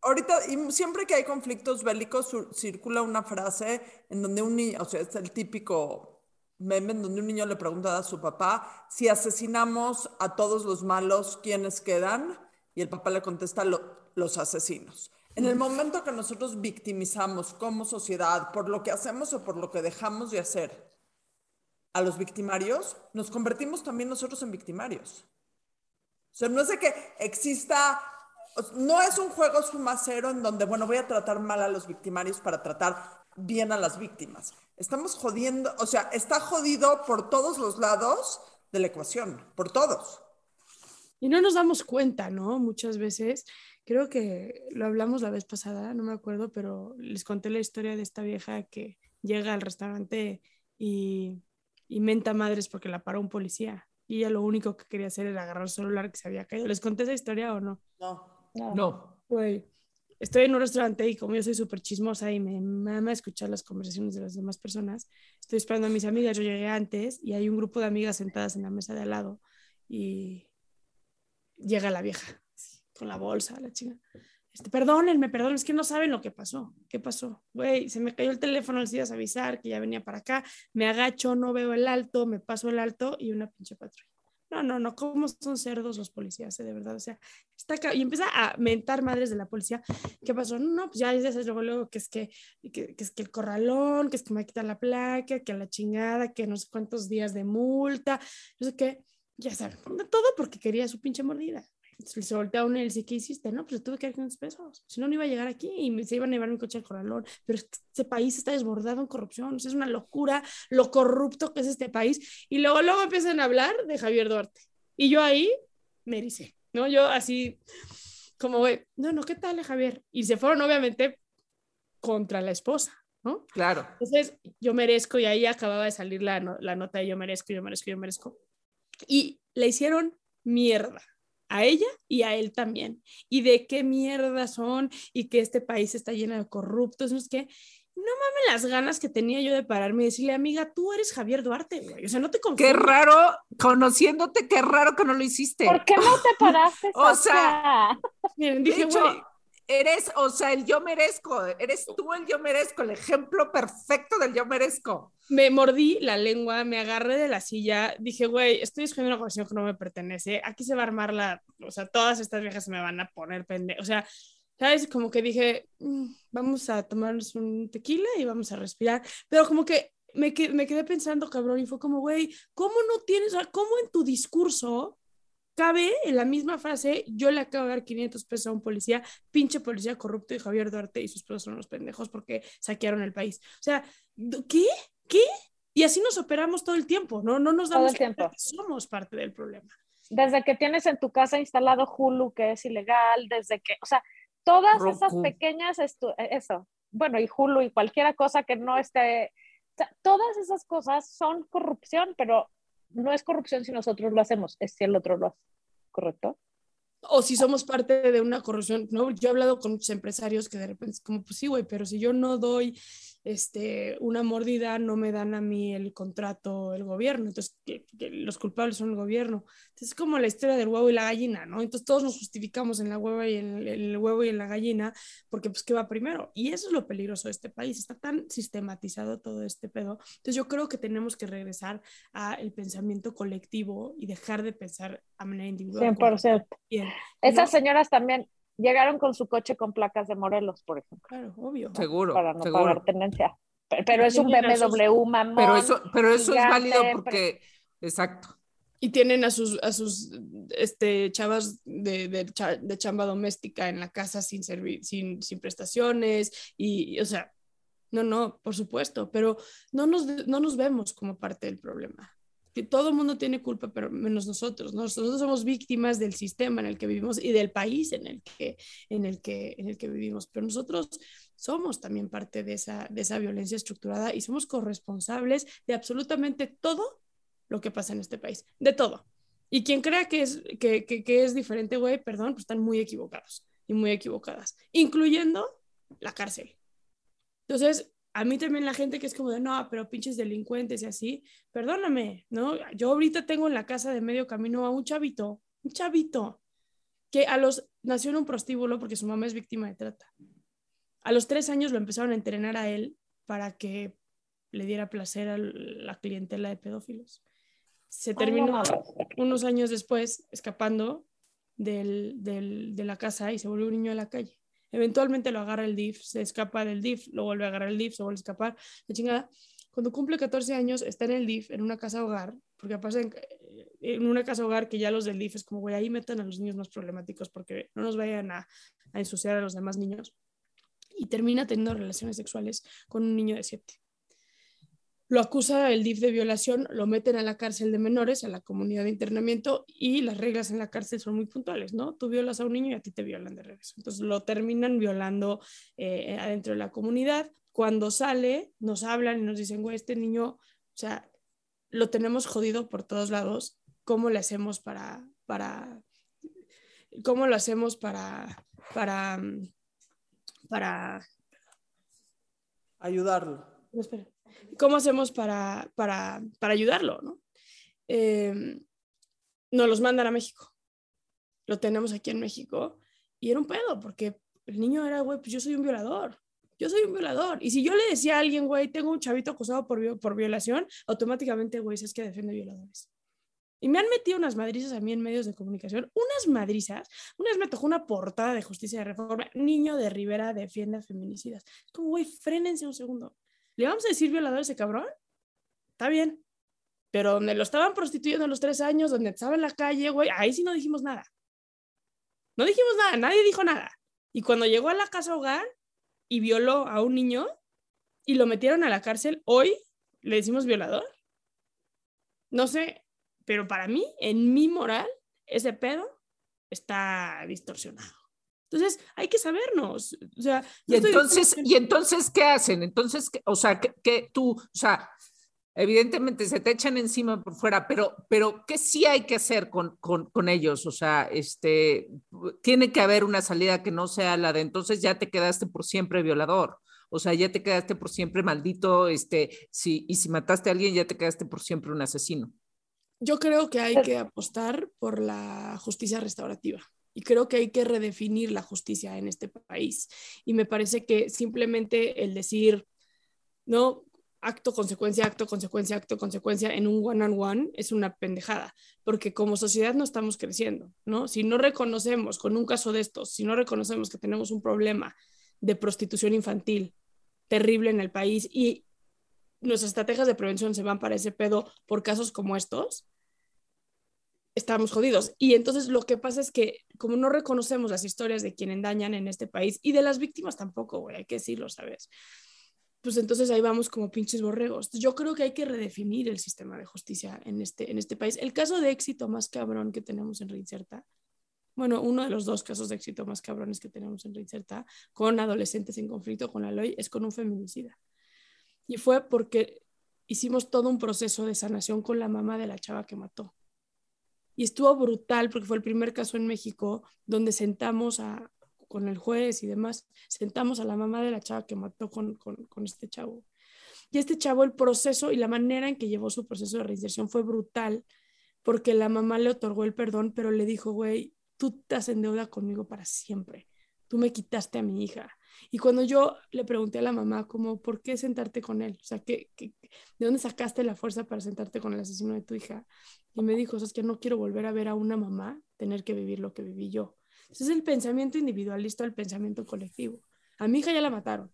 ahorita, y siempre que hay conflictos bélicos, sur- circula una frase en donde un niño, o sea, es el típico meme en donde un niño le pregunta a su papá, si asesinamos a todos los malos, ¿quiénes quedan? Y el papá le contesta, "Lo- los asesinos. En el momento que nosotros victimizamos como sociedad por lo que hacemos o por lo que dejamos de hacer a los victimarios, nos convertimos también nosotros en victimarios. O sea, no es de que exista, no es un juego suma cero en donde, bueno, voy a tratar mal a los victimarios para tratar bien a las víctimas. Estamos jodiendo, o sea, está jodido por todos los lados de la ecuación, por todos. Y no nos damos cuenta, ¿no? Muchas veces, creo que lo hablamos la vez pasada, no me acuerdo, pero les conté la historia de esta vieja que llega al restaurante y, y menta madres porque la paró un policía. Y ella lo único que quería hacer era agarrar el celular que se había caído. ¿Les conté esa historia o no? No. No. No. Güey, estoy en un restaurante y como yo soy súper chismosa y me mama escuchar las conversaciones de las demás personas, estoy esperando a mis amigas, yo llegué antes y hay un grupo de amigas sentadas en la mesa de al lado y llega la vieja con la bolsa, la chinga. Este, perdónenme, perdónenme, es que no saben lo que pasó. ¿Qué pasó? Güey, se me cayó el teléfono, les ibas a avisar que ya venía para acá, me agacho, no veo el alto, me paso el alto y una pinche patrulla. No, no, no, ¿cómo son cerdos los policías, eh, de verdad? O sea, está y empieza a mentar madres de la policía. ¿Qué pasó? No, pues ya dices luego, luego que es que, que, es que el corralón, que es que me quitan la placa, que la chingada, que no sé cuántos días de multa, no sé qué. Ya saben, todo porque quería su pinche mordida. Entonces se voltea a uno y le dice, ¿qué hiciste? No, pues le tuve que dar 500 pesos. Si no, no iba a llegar aquí y se iban a llevar mi coche al corralón. Pero este país está desbordado en corrupción. O sea, es una locura lo corrupto que es este país. Y luego, luego empiezan a hablar de Javier Duarte. Y yo ahí me ericé, ¿no? Yo así, como, güey, no, no, ¿qué tal, Javier? Y se fueron, obviamente, contra la esposa, ¿no? Claro. Entonces, yo merezco, y ahí acababa de salir la, la nota de yo merezco, yo merezco, yo merezco. Y le hicieron mierda a ella y a él también. Y de qué mierda son y que este país está lleno de corruptos, no es que no mames las ganas que tenía yo de pararme y decirle, amiga, tú eres Javier Duarte, güey. O sea, no te Qué confundas. raro, conociéndote, qué raro que no lo hiciste. ¿Por qué no te paraste? O? Miren, De dije, hecho, güey, eres, o sea, el yo merezco, eres tú el yo merezco, el ejemplo perfecto del yo merezco. me mordí la lengua, me agarré de la silla, dije, güey, estoy escogiendo una conversación que no me pertenece, aquí se va a armar la, o sea, todas estas viejas se me van a poner pende, o sea, ¿sabes? Como que dije, "Mm, vamos a tomarnos un tequila y vamos a respirar, pero como que me, que- me quedé pensando, cabrón, y fue como, güey, ¿cómo no tienes, o sea, cómo en tu discurso cabe en la misma frase, yo le acabo de dar 500 pesos a un policía, pinche policía corrupto y Javier Duarte y sus pesos son los pendejos porque saquearon el país? O sea, ¿qué? ¿Qué? Y así nos operamos todo el tiempo, ¿no? No nos damos cuenta tiempo. que somos parte del problema. Desde que tienes en tu casa instalado Hulu, que es ilegal, desde que, o sea, todas esas Roku. pequeñas, estu- eso, bueno, y Hulu y cualquiera cosa que no esté, o sea, todas esas cosas son corrupción, pero no es corrupción si nosotros lo hacemos, es si el otro lo hace, ¿correcto? O si somos parte de una corrupción, ¿no? Yo he hablado con muchos empresarios que de repente es como, pues sí, güey, pero si yo no doy este, una mordida, no me dan a mí el contrato el gobierno, entonces que, que los culpables son el gobierno. Entonces es como la historia del huevo y la gallina, ¿no? Entonces todos nos justificamos en la hueva y en el, en el huevo y en la gallina, porque pues ¿qué va primero? Y eso es lo peligroso de este país, está tan sistematizado todo este pedo. Entonces yo creo que tenemos que regresar al pensamiento colectivo y dejar de pensar a manera individual. 100%. Bien, Esas ¿no? señoras también llegaron con su coche con placas de Morelos, por ejemplo, Claro, obvio. Seguro, para no seguro. pagar tenencia. Pero, pero es un BMW, mamón. Pero eso, pero eso es válido pero- porque, exacto. Y tienen a sus, a sus este, chavas de, de, cha- de chamba doméstica en la casa sin, servi- sin, sin prestaciones. Y, y, o sea, no, no, por supuesto, pero no nos, no nos vemos como parte del problema. Que todo el mundo tiene culpa, pero menos nosotros. ¿no? Nosotros somos víctimas del sistema en el que vivimos y del país en el que, en el que, en el que vivimos. Pero nosotros somos también parte de esa, de esa violencia estructurada y somos corresponsables de absolutamente todo lo que pasa en este país, de todo. Y quien crea que es, que, que, que es diferente, güey, perdón, pues están muy equivocados y muy equivocadas, incluyendo la cárcel. Entonces, a mí también la gente que es como de, no, pero pinches delincuentes y así, perdóname, ¿no? Yo ahorita tengo en la casa de medio camino a un chavito, un chavito, que a los, nació en un prostíbulo porque su mamá es víctima de trata. A los tres años lo empezaron a entrenar a él para que le diera placer a la clientela de pedófilos. Se terminó unos años después escapando del, del- de la casa y se volvió un niño de la calle. Eventualmente lo agarra el DIF, se escapa del DIF, lo vuelve a agarrar el DIF, se vuelve a escapar, la chingada. Cuando cumple 14 años está en el DIF, en una casa hogar, porque pasa en, en una casa hogar que ya los del DIF es como, güey, ahí metan a los niños más problemáticos porque no nos vayan a, a ensuciar a los demás niños. Y termina teniendo relaciones sexuales con un niño de 7 lo acusa el DIF de violación, lo meten a la cárcel de menores, a la comunidad de internamiento, y las reglas en la cárcel son muy puntuales, ¿no? Tú violas a un niño y a ti te violan de regreso. Entonces lo terminan violando eh, adentro de la comunidad. Cuando sale, nos hablan y nos dicen, güey, este niño O sea, lo tenemos jodido por todos lados. ¿Cómo le hacemos para, para, cómo lo hacemos para, para, para, Ayudarlo. no, espera. ¿Cómo hacemos para, para, para ayudarlo, no? Eh, nos los mandan a México. Lo tenemos aquí en México y era un pedo porque el niño era, güey, pues yo soy un violador. Yo soy un violador. Y si yo le decía a alguien, güey, tengo un chavito acusado por, por violación, automáticamente, güey, es que defiende violadores. Y me han metido unas madrizas a mí en medios de comunicación, unas madrizas. Una vez me tocó una portada de justicia de reforma, niño de Rivera defiende a feminicidas. Como, güey, frénense un segundo. ¿Le vamos a decir violador a ese cabrón? Está bien. Pero donde lo estaban prostituyendo a los tres años, donde estaba en la calle, güey, ahí sí no dijimos nada. No dijimos nada, nadie dijo nada. Y cuando llegó a la casa hogar y violó a un niño y lo metieron a la cárcel, hoy le decimos violador. No sé, pero para mí, en mi moral, ese pedo está distorsionado. Entonces, hay que sabernos. O sea, Y no entonces, ¿y entonces qué hacen? Entonces, ¿qué- o sea, que, que tú, o sea, evidentemente se te echan encima por fuera, pero, pero ¿qué sí hay que hacer con, con, con ellos? O sea, este, tiene que haber una salida que no sea la de entonces ya te quedaste por siempre violador. O sea, ya te quedaste por siempre maldito, este, si, y si mataste a alguien, ya te quedaste por siempre un asesino. Yo creo que hay que apostar por la justicia restaurativa y creo que hay que redefinir la justicia en este país. Y me parece que simplemente el decir, no, acto, consecuencia, acto, consecuencia, acto, consecuencia en un one on one es una pendejada, porque como sociedad no estamos creciendo, ¿no? Si no reconocemos con un caso de estos, si no reconocemos que tenemos un problema de prostitución infantil terrible en el país y nuestras estrategias de prevención se van para ese pedo por casos como estos, estamos jodidos. Y entonces lo que pasa es que como no reconocemos las historias de quienes dañan en este país y de las víctimas tampoco, hay que decirlo, ¿sabes? Pues entonces ahí vamos como pinches borregos. Yo creo que hay que redefinir el sistema de justicia en este, en este país. El caso de éxito más cabrón que tenemos en Reinserta, bueno, uno de los dos casos de éxito más cabrones que tenemos en Reinserta con adolescentes en conflicto con la ley es con un feminicida. Y fue porque hicimos todo un proceso de sanación con la mamá de la chava que mató. Y estuvo brutal porque fue el primer caso en México donde sentamos a, con el juez y demás, sentamos a la mamá de la chava que mató con, con, con este chavo. Y este chavo, el proceso y la manera en que llevó su proceso de reinserción fue brutal porque la mamá le otorgó el perdón, pero le dijo, güey, tú estás en deuda conmigo para siempre. Tú me quitaste a mi hija. Y cuando yo le pregunté a la mamá, como, ¿por qué sentarte con él? O sea, ¿qué, qué, de dónde sacaste la fuerza para sentarte con el asesino de tu hija? Y me dijo, es que no quiero volver a ver a una mamá tener que vivir lo que viví yo. Ese es el pensamiento individualista, el pensamiento colectivo. A mi hija ya la mataron.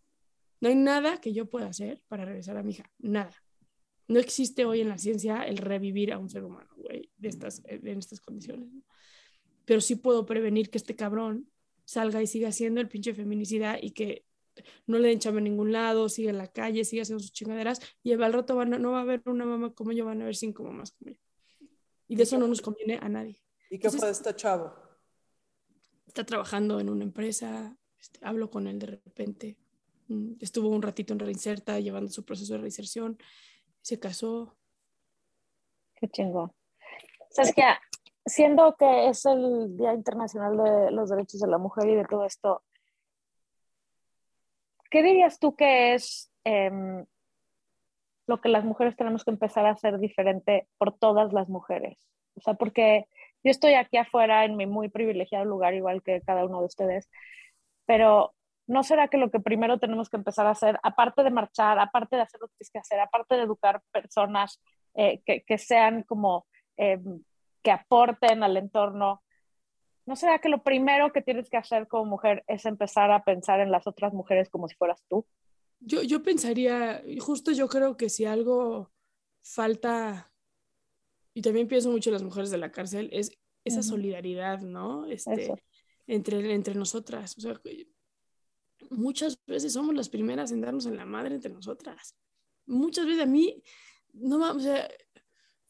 No hay nada que yo pueda hacer para regresar a mi hija. Nada. No existe hoy en la ciencia el revivir a un ser humano, güey, de estas, en estas condiciones. Pero sí puedo prevenir que este cabrón salga y siga haciendo el pinche feminicida y que no le den chamba en ningún lado, siga en la calle, siga haciendo sus chingaderas y al rato van a, no va a haber una mamá como yo, van a haber cinco mamás como yo. Y de eso no nos conviene a nadie. ¿Y qué Entonces- fue de este chavo? Está trabajando en una empresa, este, hablo con él de repente, mm, estuvo un ratito en Reinserta llevando su proceso de reinserción, se casó. Qué chingón. Saskia, siendo que es el Día Internacional de los Derechos de la Mujer y de todo esto, ¿qué dirías tú que es em, lo que las mujeres tenemos que empezar a hacer diferente por todas las mujeres? O sea, porque yo estoy aquí afuera en mi muy privilegiado lugar, igual que cada uno de ustedes, pero ¿no será que lo que primero tenemos que empezar a hacer, aparte de marchar, aparte de hacer lo que tienes que hacer, aparte de educar personas eh, que, que sean como eh, que aporten al entorno. ¿No será que lo primero que tienes que hacer como mujer es empezar a pensar en las otras mujeres como si fueras tú? Yo, yo pensaría, justo yo creo que si algo falta, y también pienso mucho en las mujeres de la cárcel, es esa solidaridad, ¿no? Este, entre, entre nosotras. O sea, que muchas veces somos las primeras en darnos en la madre entre nosotras. Muchas veces a mí, no o sea,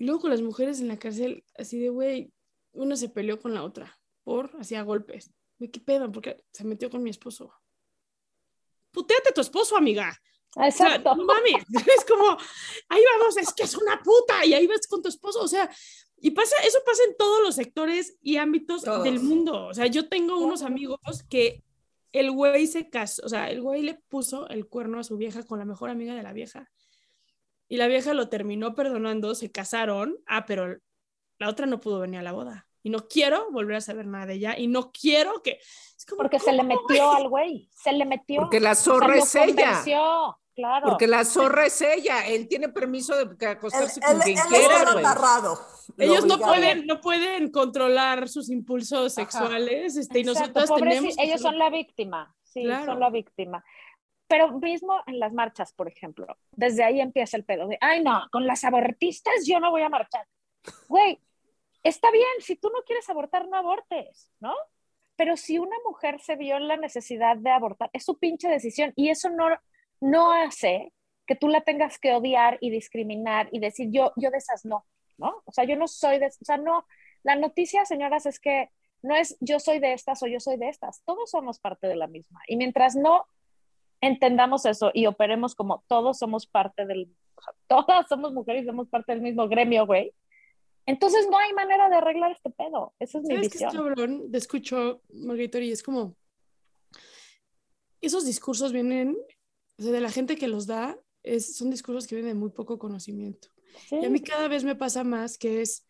y luego con las mujeres en la cárcel, así de, güey, una se peleó con la otra por, hacía golpes. Güey, ¿qué pedo? Porque se metió con mi esposo. Puteate a tu esposo, amiga. O sea, Exacto. no mames, es como, ahí vamos, es que es una puta, y ahí vas con tu esposo, o sea, y pasa, eso pasa en todos los sectores y ámbitos Todos. del mundo. O sea, yo tengo unos amigos que el güey se casó, o sea, el güey le puso el cuerno a su vieja con la mejor amiga de la vieja. Y la vieja lo terminó perdonando, se casaron, ah, pero la otra no pudo venir a la boda. Y no quiero volver a saber nada de ella, y no quiero que... es como, Porque se le ¿cómo, metió güey? al güey, se le metió. Porque la zorra es ella. convenció, Claro. Porque la zorra es ella. Él tiene permiso de Él, acostarse él, con quien él quiera, amarrado. Lo Ellos no pueden, no pueden controlar sus impulsos sexuales, este, y nosotros tenemos ellos son la víctima, sí, Claro. son la víctima. Pero mismo en las marchas, por ejemplo, desde ahí empieza el pedo de, ay no, con las abortistas yo no voy a marchar. Güey, está bien, si tú no quieres abortar, no abortes, ¿no? Pero si una mujer se vio en la necesidad de abortar, es su pinche decisión y eso no, no hace que tú la tengas que odiar y discriminar y decir yo, yo de esas no, ¿no? O sea, yo no soy de, o sea, no, la noticia, señoras, es que no es yo soy de estas o yo soy de estas, todos somos parte de la misma. Y mientras no entendamos eso y operemos como todos somos parte del, o sea, todas somos mujeres y somos parte del mismo gremio, güey, entonces no hay manera de arreglar este pedo. Esa es mi ¿Sabes qué visión. Te escucho, Margarita, y es como. Esos discursos vienen, o sea, de la gente que los da, es, son discursos que vienen de muy poco conocimiento. Sí. Y a mí cada vez me pasa más que es,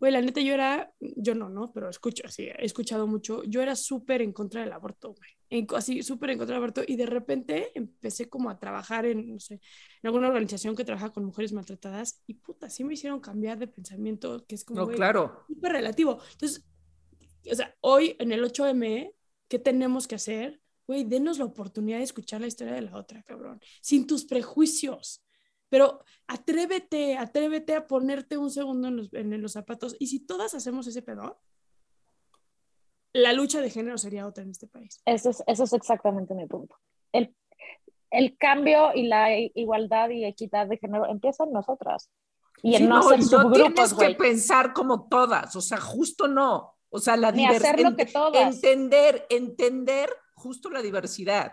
güey, la neta yo era, yo no, ¿no? Pero escucho, así, he escuchado mucho, yo era súper en contra del aborto, güey. En- así, súper en contra del aborto. Y de repente empecé como a trabajar en, no sé, en alguna organización que trabaja con mujeres maltratadas y puta, sí me hicieron cambiar de pensamiento, que es como, No, claro. súper relativo. Entonces, o sea, hoy en el 8M, ¿qué tenemos que hacer? Güey, denos la oportunidad de escuchar la historia de la otra, cabrón, sin tus prejuicios. Pero atrévete, atrévete a ponerte un segundo en los, en los zapatos. Y si todas hacemos ese pedo, la lucha de género sería otra en este país. Eso es, eso es exactamente mi punto. El, el cambio y la igualdad y equidad de género empieza en nosotras. Y en Sí, no, no, no tienes que pensar como todas, o sea, justo no. O sea, la diversidad. Entender, entender justo la diversidad,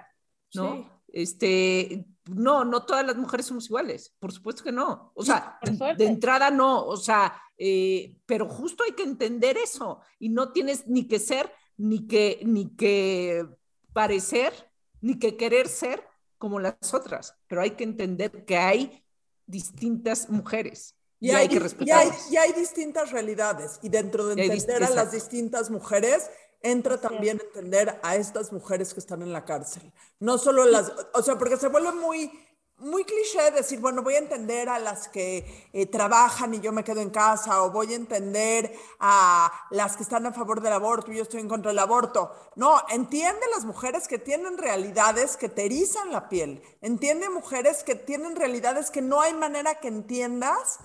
¿no? Sí. Este, no, no todas las mujeres somos iguales, por supuesto que no. O sea, de, entrada no, o sea, eh, pero justo hay que entender eso y no tienes ni que ser, ni que, ni que parecer, ni que querer ser como las otras, pero hay que entender que hay distintas mujeres y, hay, que y hay, respetarlas. y hay distintas realidades y dentro de Y hay entender a las distintas mujeres entra también entender a estas mujeres que están en la cárcel. No solo las, o sea, porque se vuelve muy muy cliché decir, bueno, voy a entender a las que eh, trabajan y yo me quedo en casa, o voy a entender a las que están a favor del aborto y yo estoy en contra del aborto. No, entiende las mujeres que tienen realidades que te erizan la piel. Entiende mujeres que tienen realidades que no hay manera que entiendas.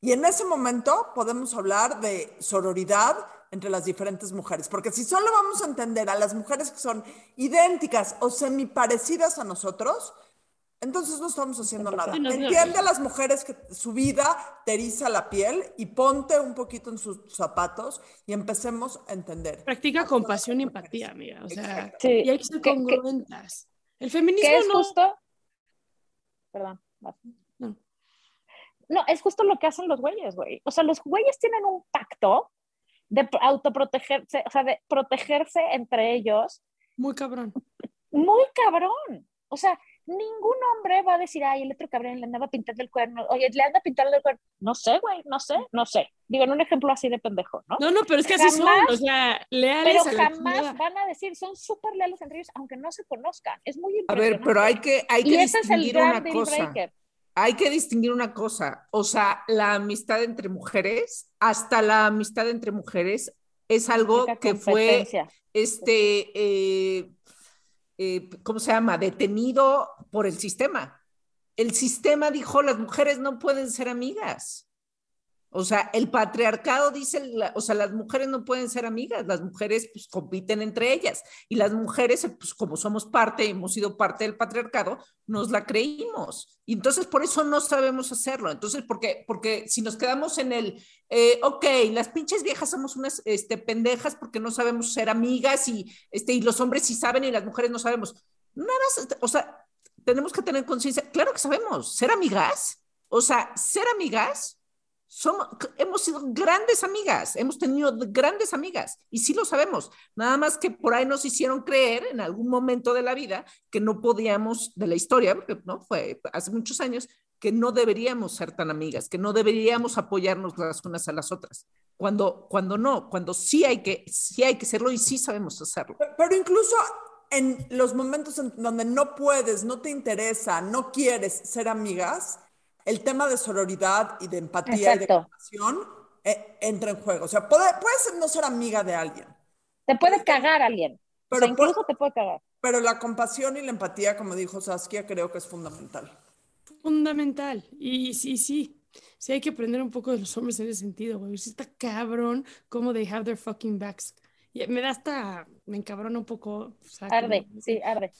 Y en ese momento podemos hablar de sororidad entre las diferentes mujeres, porque si solo vamos a entender a las mujeres que son idénticas o semiparecidas a nosotros, entonces no estamos haciendo nada. Entiende a las mujeres que su vida te eriza la piel y ponte un poquito en sus zapatos y empecemos a entender. Practica compasión y empatía, amiga. O sea, Sí, y hay que ser congruentas. El feminismo es no. justo. Perdón. No, es justo lo que hacen los güeyes, güey. O sea, los güeyes tienen un pacto de pr- autoprotegerse, o sea, de protegerse entre ellos Muy cabrón. muy cabrón. O sea, ningún hombre va a decir, ay, el otro cabrón le andaba pintando el cuerno, oye, le anda pintando el cuerno. No sé, güey, no sé, no sé. Digo, en un ejemplo así de pendejo, ¿no? No, no, pero es que así son, Jamás- o sea, leales Pero a la jamás chingada. van a decir, son súper leales entre ellos, aunque no se conozcan. Es muy A impresionante. ver, pero hay que, hay Y que ese es el distinguir gran una cosa. breaker. Hay que distinguir una cosa. O sea, la amistad entre mujeres, hasta la amistad entre mujeres, es algo que fue, este, eh, eh, ¿cómo se llama? Detenido por el sistema. El sistema dijo, las mujeres no pueden ser amigas. O sea, el patriarcado dice, o sea, las mujeres no pueden ser amigas, las mujeres pues compiten entre ellas y las mujeres, pues como somos parte, hemos sido parte del patriarcado, nos la creímos. Y entonces por eso no sabemos hacerlo. Entonces, porque, porque si nos quedamos en el, eh, ok, las pinches viejas somos unas este, pendejas porque no sabemos ser amigas y, este, y los hombres sí saben y las mujeres no sabemos. Nada más, o sea, tenemos que tener conciencia. Claro que sabemos, ser amigas, o sea, ser amigas, somos, hemos sido grandes amigas, hemos tenido grandes amigas y sí lo sabemos. Nada más que por ahí nos hicieron creer en algún momento de la vida que no podíamos, de la historia, porque no fue hace muchos años, que no deberíamos ser tan amigas, que no deberíamos apoyarnos las unas a las otras. Cuando, cuando no, cuando sí hay que, sí hay que hacerlo y sí sabemos hacerlo. Pero incluso en los momentos en donde no puedes, no te interesa, no quieres ser amigas, el tema de sororidad y de empatía Exacto. y de compasión eh, entra en juego. O sea, puede- puedes no ser amiga de alguien, Te puede cagar alguien. o Pero sea, incluso te puede cagar. pero la compasión y la empatía, como dijo Saskia, creo que es fundamental. Fundamental. Y sí, sí. Sí hay que aprender un poco de los hombres en ese sentido, güey. Sí está cabrón cómo they have their fucking backs. Y me da hasta, me encabrona un poco. o sea, como- Arde, sí, arde.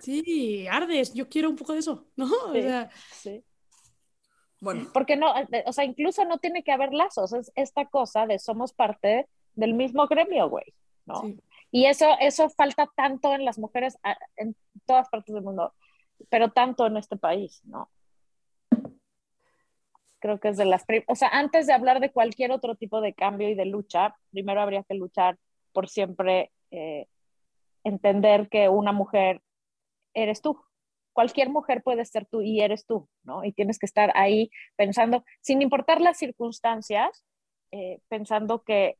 Sí, ardes. Yo quiero un poco de eso, ¿no? O sea, Sí. Bueno, Porque no, eh, o sea, incluso no tiene que haber lazos, es esta cosa de somos parte del mismo gremio, güey, ¿no? sí. Y eso, eso falta tanto en las mujeres en todas partes del mundo, pero tanto en este país, ¿no? Creo que es de las... O sea, antes de hablar de cualquier otro tipo de cambio y de lucha, primero habría que luchar por siempre eh, entender que una mujer eres tú. Cualquier mujer puede ser tú y eres tú, ¿no? Y tienes que estar ahí pensando, sin importar las circunstancias, eh, pensando que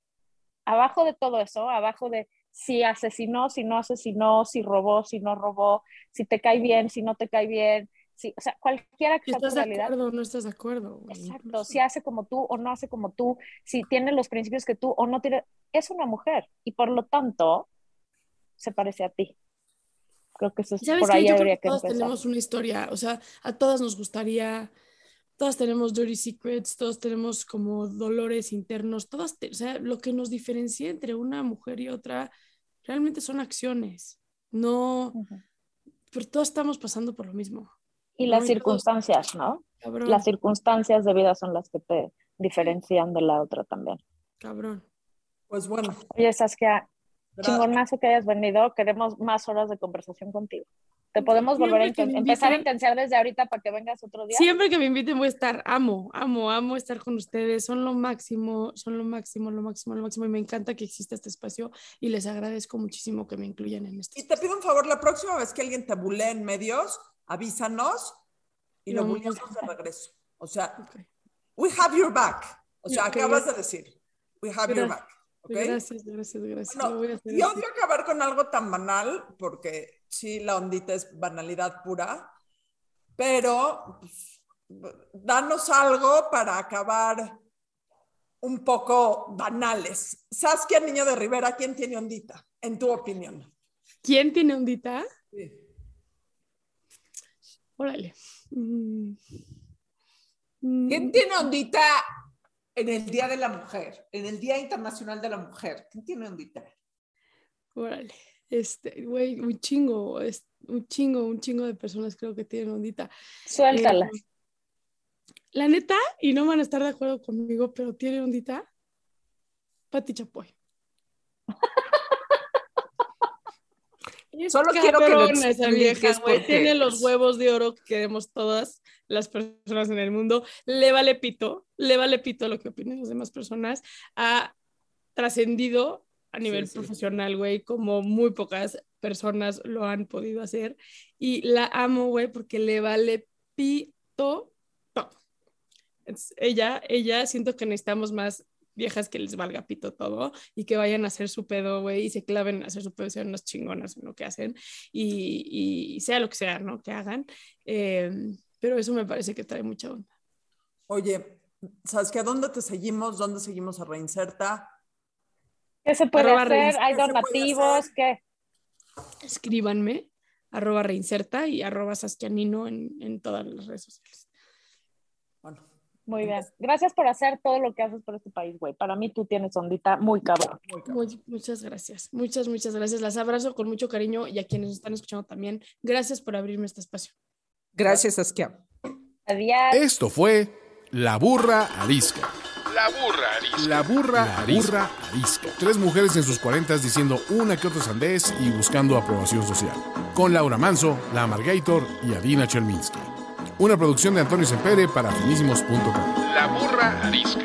abajo de todo eso, abajo de si asesinó, si no asesinó, si robó, si no robó, si te cae bien, si no te cae bien, si, o sea, cualquiera que sea tu estás de realidad, acuerdo o no estás de acuerdo. Exacto, incluso. si hace como tú o no hace como tú, si tiene los principios que tú o no tiene, es una mujer y por lo tanto se parece a ti. Creo que eso es ¿Sabes por qué? ahí Yo creo habría que que todos empezar. tenemos una historia, o sea, a todas nos gustaría, todas tenemos dirty secrets, todos tenemos como dolores internos, todas, te- o sea, lo que nos diferencia entre una mujer y otra realmente son acciones, no, Ujú. pero todos estamos pasando por lo mismo, Y las todos- circunstancias, ¿no? cabrón, Las circunstancias de vida son las que te diferencian de la otra también. cabrón. pues bueno. Oye, Saskia, chingonazo que hayas venido. Queremos más horas de conversación contigo. Te podemos volver a Siempre que inten- me empezar a invitan- intensiar desde ahorita para que vengas otro día. Siempre que me inviten voy a estar, amo, amo, amo estar con ustedes, son lo máximo, son lo máximo, lo máximo, lo máximo y me encanta que exista este espacio y les agradezco muchísimo que me incluyan en este Y te pido un favor, la próxima vez que alguien te bulee en medios, avísanos y lo buleamos de regreso. O sea, Ok. we have your back. O sea, Ok, acabas de decir, we have your back. Gracias, gracias, gracias. Bueno, Lo voy a hacer y así. odio acabar con algo tan banal, porque sí, la ondita es banalidad pura, pero pues, danos algo para acabar un poco banales. Saskia Niño de Rivera, ¿quién tiene ondita, en tu opinión? ¿Quién tiene ondita? Sí. Órale. Mm. Mm, ¿Quién tiene ondita en el Día de la Mujer? En el Día Internacional de la Mujer. ¿Quién tiene ondita? Órale. Este, güey, un chingo, es, un chingo, un chingo de personas creo que tienen ondita. Suéltalas. Eh, la neta, y no van a estar de acuerdo conmigo, pero tiene ondita. Pati Chapoy. Es Solo quiero que lo esa vieja, güey. porque- Tiene los huevos de oro que queremos todas las personas en el mundo. Le vale pito, le vale pito lo que opinen las demás personas. Ha trascendido a nivel sí. profesional, güey, como muy pocas personas lo han podido hacer. Y la amo, güey, porque le vale pito todo. Entonces, ella, ella, siento que necesitamos más viejas que les valga pito todo y que vayan a hacer su pedo, güey, y se claven a hacer su pedo, y sean unas chingonas en lo que hacen y, y sea lo que sea, ¿no? Que hagan. Eh, pero eso me parece que trae mucha onda. Oye, Saskia, ¿dónde te seguimos? ¿Dónde seguimos a Reinserta? ¿Qué se puede Arroba hacer? ¿Hay ¿Qué donativos? ¿Qué? Escríbanme, arroba reinserta y arroba saskianino en, en todas las redes sociales. Muy bien. Gracias por hacer todo lo que haces por este país, güey. Para mí tú tienes ondita muy cabrón. muy cabrón. Muy- muchas gracias, muchas, muchas gracias. Las abrazo con mucho cariño y a quienes nos están escuchando también. Gracias por abrirme este espacio. Gracias, Saskia. Adiós. Esto fue La Burra Arisca. La burra arisca. La burra, arisca. Tres mujeres en sus cuarentas diciendo una que otra sandez y buscando aprobación social. con Laura Manso, La Amargator y Adina Chelminsky. Una producción de Antonio Sempere para finísimos.com. La burra arisca.